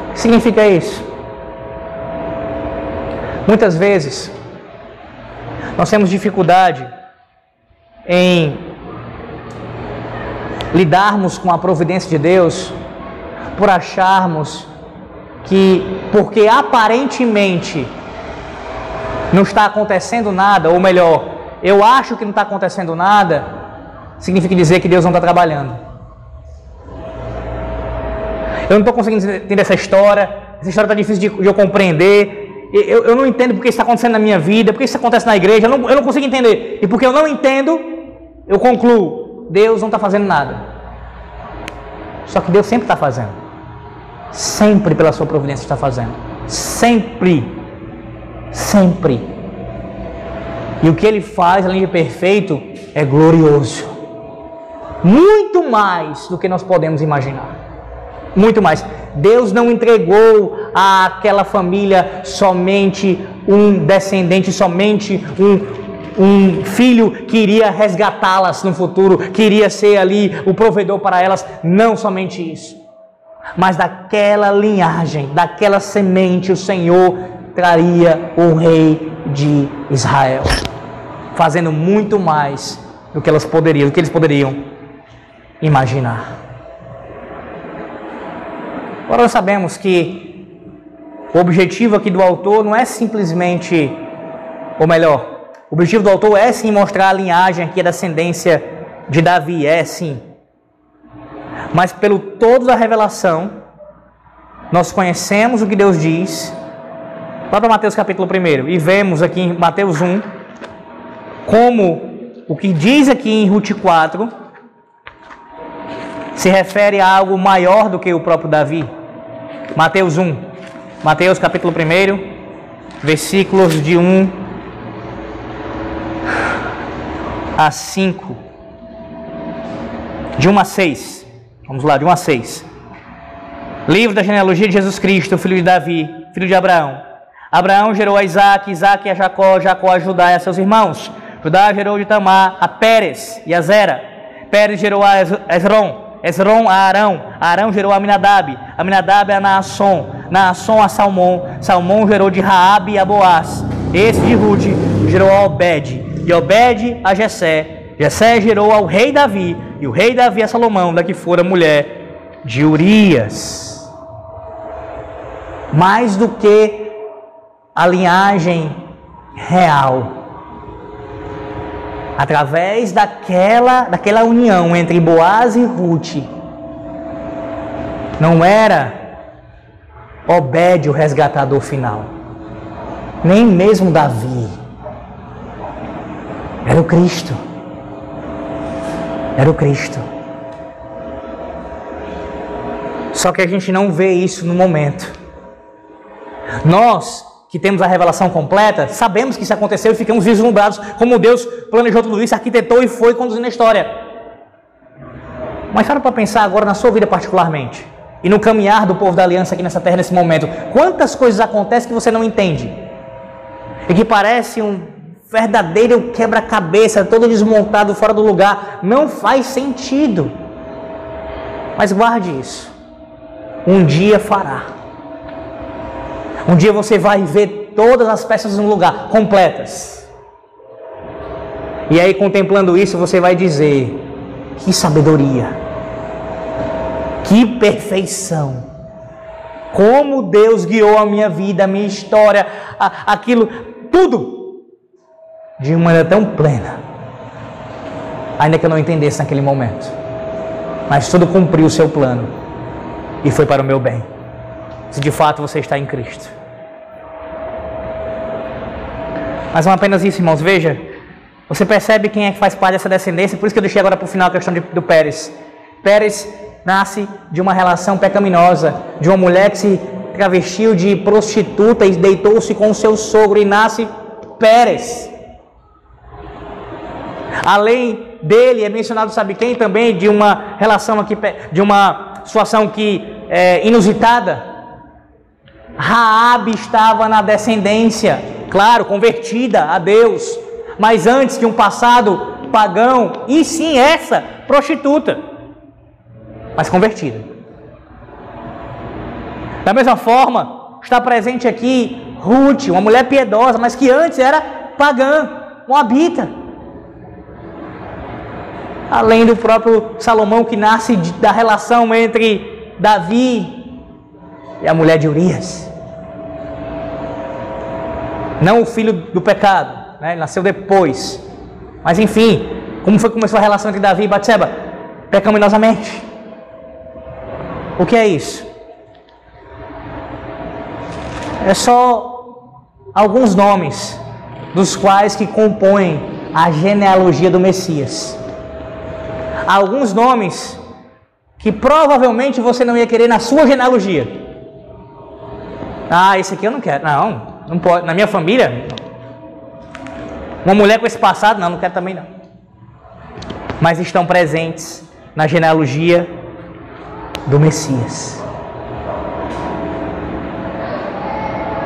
O que significa isso? Muitas vezes, nós temos dificuldade em lidarmos com a providência de Deus por acharmos que, porque aparentemente não está acontecendo nada, ou melhor, eu acho que não está acontecendo nada, significa dizer que Deus não está trabalhando. Eu não estou conseguindo entender essa história, essa história está difícil de, de eu compreender, eu, eu não entendo porque isso está acontecendo na minha vida, porque isso acontece na igreja, eu não, eu não consigo entender. E porque eu não entendo, eu concluo: Deus não está fazendo nada. Só que Deus sempre está fazendo. Sempre pela sua providência está fazendo. Sempre. Sempre. E o que ele faz, além de perfeito, é glorioso. Muito mais do que nós podemos imaginar. Muito mais. Deus não entregou àquela família somente um descendente, somente um, um filho que iria resgatá-las no futuro, que iria ser ali o provedor para elas. Não somente isso. Mas daquela linhagem, daquela semente, o Senhor traria o rei de Israel, fazendo muito mais do que elas poderiam, do que eles poderiam imaginar. Agora nós sabemos que o objetivo aqui do autor não é simplesmente, ou melhor, o objetivo do autor é sim mostrar a linhagem aqui, a descendência de Davi, é sim. Mas pelo todo da revelação, nós conhecemos o que Deus diz. Vá para Mateus capítulo 1 e vemos aqui em Mateus 1 como o que diz aqui em Ruth 4 se refere a algo maior do que o próprio Davi. Mateus 1. Mateus capítulo 1, versículos de 1 a 5. De 1 a 6. Vamos lá, de 1 a 6. Livro da genealogia de Jesus Cristo, filho de Davi, filho de Abraão. Abraão gerou a Isaac, Isaac a Jacó, Jacó a Judá e a seus irmãos. Judá gerou de Tamar a Pérez e a Zera. Pérez gerou a Esron. Esron a Arão, Arão gerou Aminadab, Aminadab a Naasson, Naasson a Salmão, Salmão gerou de Raabe a Boaz, esse de Ruth gerou a Obed, e Obed a Jessé, Jessé gerou ao rei Davi, e o rei Davi a Salomão, da que fora mulher de Urias. Mais do que a linhagem real, através daquela, daquela união entre Boaz e Ruth, não era Obed o resgatador final, nem mesmo Davi, era o Cristo. Era o Cristo. Só que a gente não vê isso no momento. Nós que temos a revelação completa, sabemos que isso aconteceu e ficamos vislumbrados como Deus planejou tudo isso, arquitetou e foi conduzindo a história. Mas para para pensar agora na sua vida particularmente e no caminhar do povo da aliança aqui nessa terra nesse momento. Quantas coisas acontecem que você não entende e que parece um verdadeiro quebra-cabeça, todo desmontado, fora do lugar, não faz sentido. Mas guarde isso. Um dia fará. Um dia você vai ver todas as peças no lugar, completas. E aí, contemplando isso, você vai dizer: que sabedoria, que perfeição. Como Deus guiou a minha vida, a minha história, aquilo, tudo, de uma maneira tão plena. Ainda que eu não entendesse naquele momento, mas tudo cumpriu o seu plano e foi para o meu bem. Se de fato você está em Cristo. Mas não apenas isso, irmãos. Veja, você percebe quem é que faz parte dessa descendência, por isso que eu deixei agora para o final a questão de, do Pérez. Pérez nasce de uma relação pecaminosa, de uma mulher que se travestiu de prostituta e deitou-se com o seu sogro, e nasce Pérez. Além dele, é mencionado, sabe quem também, de uma relação aqui, de uma situação que é inusitada. Raabe estava na descendência claro, convertida a Deus, mas antes que um passado pagão, e sim essa prostituta, mas convertida. Da mesma forma, está presente aqui Ruth, uma mulher piedosa, mas que antes era pagã, habita. Além do próprio Salomão que nasce da relação entre Davi e a mulher de Urias não o filho do pecado, né? ele nasceu depois. Mas enfim, como foi que começou a relação entre Davi e Batseba? Pecaminosamente. O que é isso? É só alguns nomes dos quais que compõem a genealogia do Messias. Alguns nomes que provavelmente você não ia querer na sua genealogia. Ah, esse aqui eu não quero. Não, não pode. Na minha família, uma mulher com esse passado, não, não quero também não. Mas estão presentes na genealogia do Messias.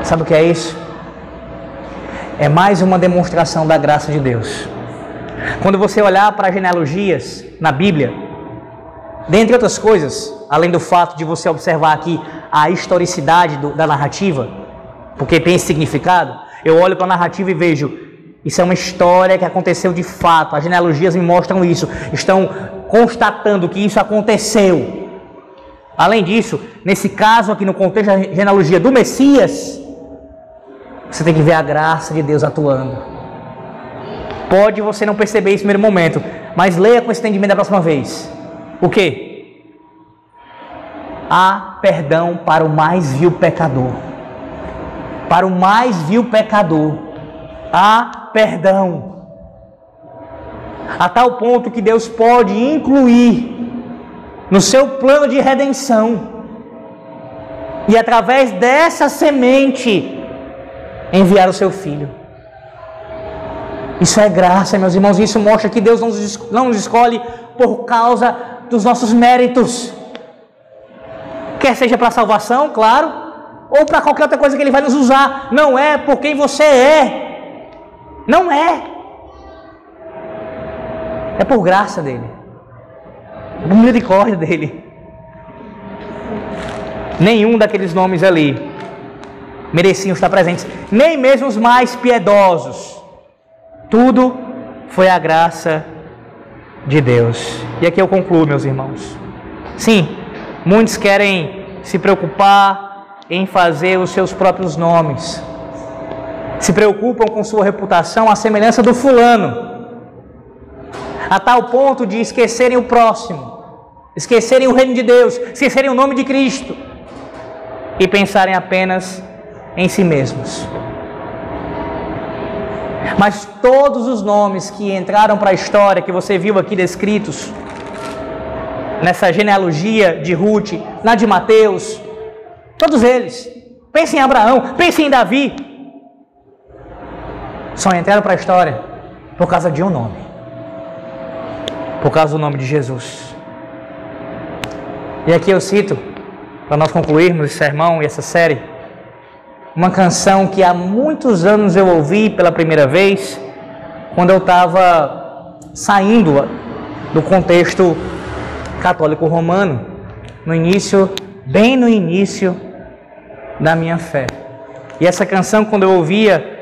Sabe o que é isso? É mais uma demonstração da graça de Deus. Quando você olhar para as genealogias na Bíblia, dentre outras coisas, além do fato de você observar aqui a historicidade do, da narrativa, porque tem significado, eu olho para a narrativa e vejo, isso é uma história que aconteceu de fato, as genealogias me mostram isso, estão constatando que isso aconteceu. Além disso, nesse caso aqui no contexto da genealogia do Messias, você tem que ver a graça de Deus atuando. Pode você não perceber isso no primeiro momento, mas leia com esse entendimento da próxima vez. O que? Há perdão para o mais vil pecador. Para o mais vil pecador, há perdão. A tal ponto que Deus pode incluir no seu plano de redenção. E através dessa semente, enviar o seu filho. Isso é graça, meus irmãos. Isso mostra que Deus não nos escolhe por causa dos nossos méritos. Quer seja para salvação, claro, ou para qualquer outra coisa que Ele vai nos usar. Não é por quem você é. Não é. É por graça dele. É por misericórdia dele. Nenhum daqueles nomes ali mereciam estar presentes, nem mesmo os mais piedosos. Tudo foi a graça de Deus. E aqui eu concluo, meus irmãos. Sim, muitos querem se preocupar em fazer os seus próprios nomes. Se preocupam com sua reputação à semelhança do fulano. A tal ponto de esquecerem o próximo, esquecerem o reino de Deus, esquecerem o nome de Cristo e pensarem apenas em si mesmos. Mas todos os nomes que entraram para a história, que você viu aqui descritos, nessa genealogia de Ruth, na de Mateus, todos eles, pense em Abraão, pense em Davi, só entraram para a história por causa de um nome. Por causa do nome de Jesus. E aqui eu cito, para nós concluirmos esse sermão e essa série, uma canção que há muitos anos eu ouvi pela primeira vez, quando eu estava saindo do contexto católico romano, no início, bem no início da minha fé. E essa canção, quando eu ouvia,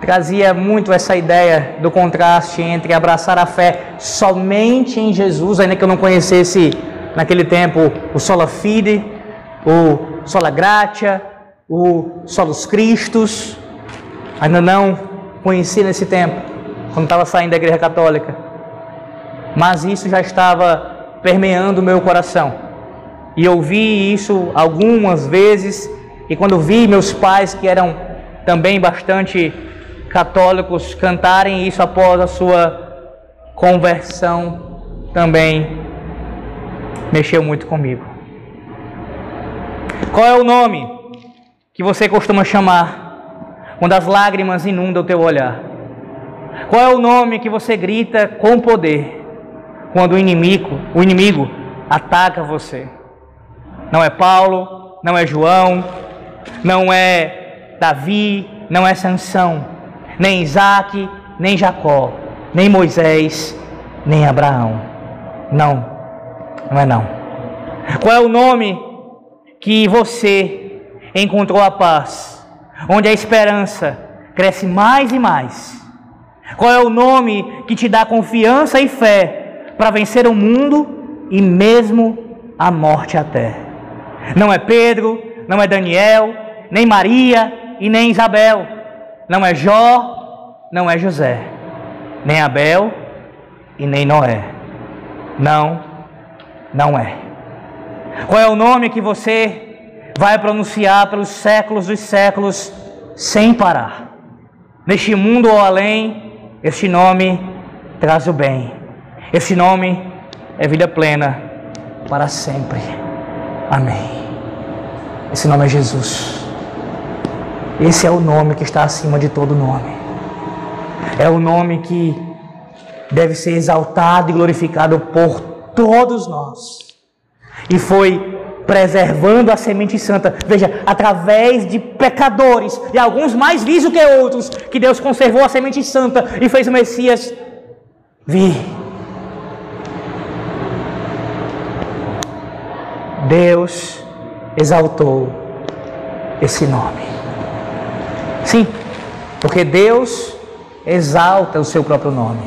trazia muito essa ideia do contraste entre abraçar a fé somente em Jesus, ainda que eu não conhecesse naquele tempo o sola fide, o sola gratia, o Solos Cristos, ainda não conheci nesse tempo, quando estava saindo da igreja católica, mas isso já estava permeando o meu coração. E eu vi isso algumas vezes, e quando vi meus pais, que eram também bastante católicos, cantarem isso após a sua conversão, também mexeu muito comigo. Qual é o nome que você costuma chamar quando as lágrimas inundam o teu olhar? Qual é o nome que você grita com poder quando o inimigo, o inimigo ataca você? Não é Paulo, não é João, não é Davi, não é Sansão, nem Isaac, nem Jacó, nem Moisés, nem Abraão. Não, não é não. Qual é o nome que você encontrou a paz, onde a esperança cresce mais e mais. Qual é o nome que te dá confiança e fé para vencer o mundo e mesmo a morte até? Não é Pedro, não é Daniel, nem Maria e nem Isabel. Não é Jó, não é José, nem Abel e nem Noé. Não, não é. Qual é o nome que você vai pronunciar pelos séculos dos séculos sem parar. Neste mundo ou além, este nome traz o bem. Esse nome é vida plena para sempre. Amém. Esse nome é Jesus. Esse é o nome que está acima de todo nome. É o nome que deve ser exaltado e glorificado por todos nós. E foi preservando a semente santa. Veja, através de pecadores, e alguns mais vis do que outros, que Deus conservou a semente santa e fez o Messias vir. Deus exaltou esse nome. Sim, porque Deus exalta o seu próprio nome.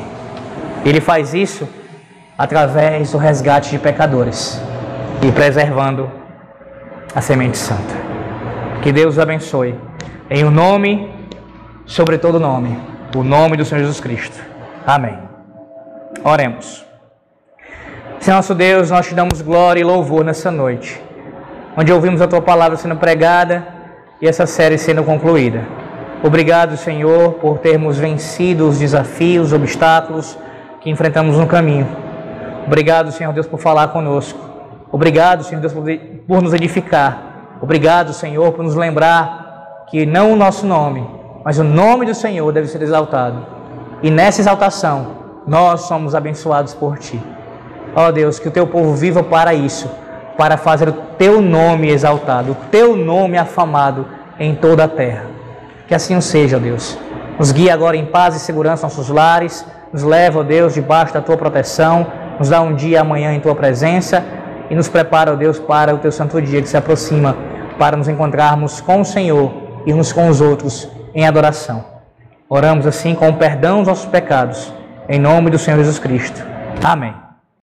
Ele faz isso através do resgate de pecadores e preservando a semente santa. Que Deus abençoe. Em o um nome, sobre todo nome, o nome do Senhor Jesus Cristo. Amém. Oremos. Senhor nosso Deus, nós te damos glória e louvor nessa noite, onde ouvimos a tua palavra sendo pregada e essa série sendo concluída. Obrigado, Senhor, por termos vencido os desafios, os obstáculos que enfrentamos no caminho. Obrigado, Senhor Deus, por falar conosco. Obrigado, Senhor Deus, por nos edificar. Obrigado, Senhor, por nos lembrar que não o nosso nome, mas o nome do Senhor deve ser exaltado. E nessa exaltação, nós somos abençoados por Ti. Ó oh Deus, que o Teu povo viva para isso, para fazer o Teu nome exaltado, o Teu nome afamado em toda a terra. Que assim seja, ó Deus. Nos guia agora em paz e segurança nossos lares, nos leva, ó Deus, debaixo da Tua proteção nos dá um dia amanhã em tua presença e nos prepara, ó Deus, para o teu santo dia que se aproxima, para nos encontrarmos com o Senhor e uns com os outros em adoração. Oramos assim com o perdão dos nossos pecados, em nome do Senhor Jesus Cristo. Amém.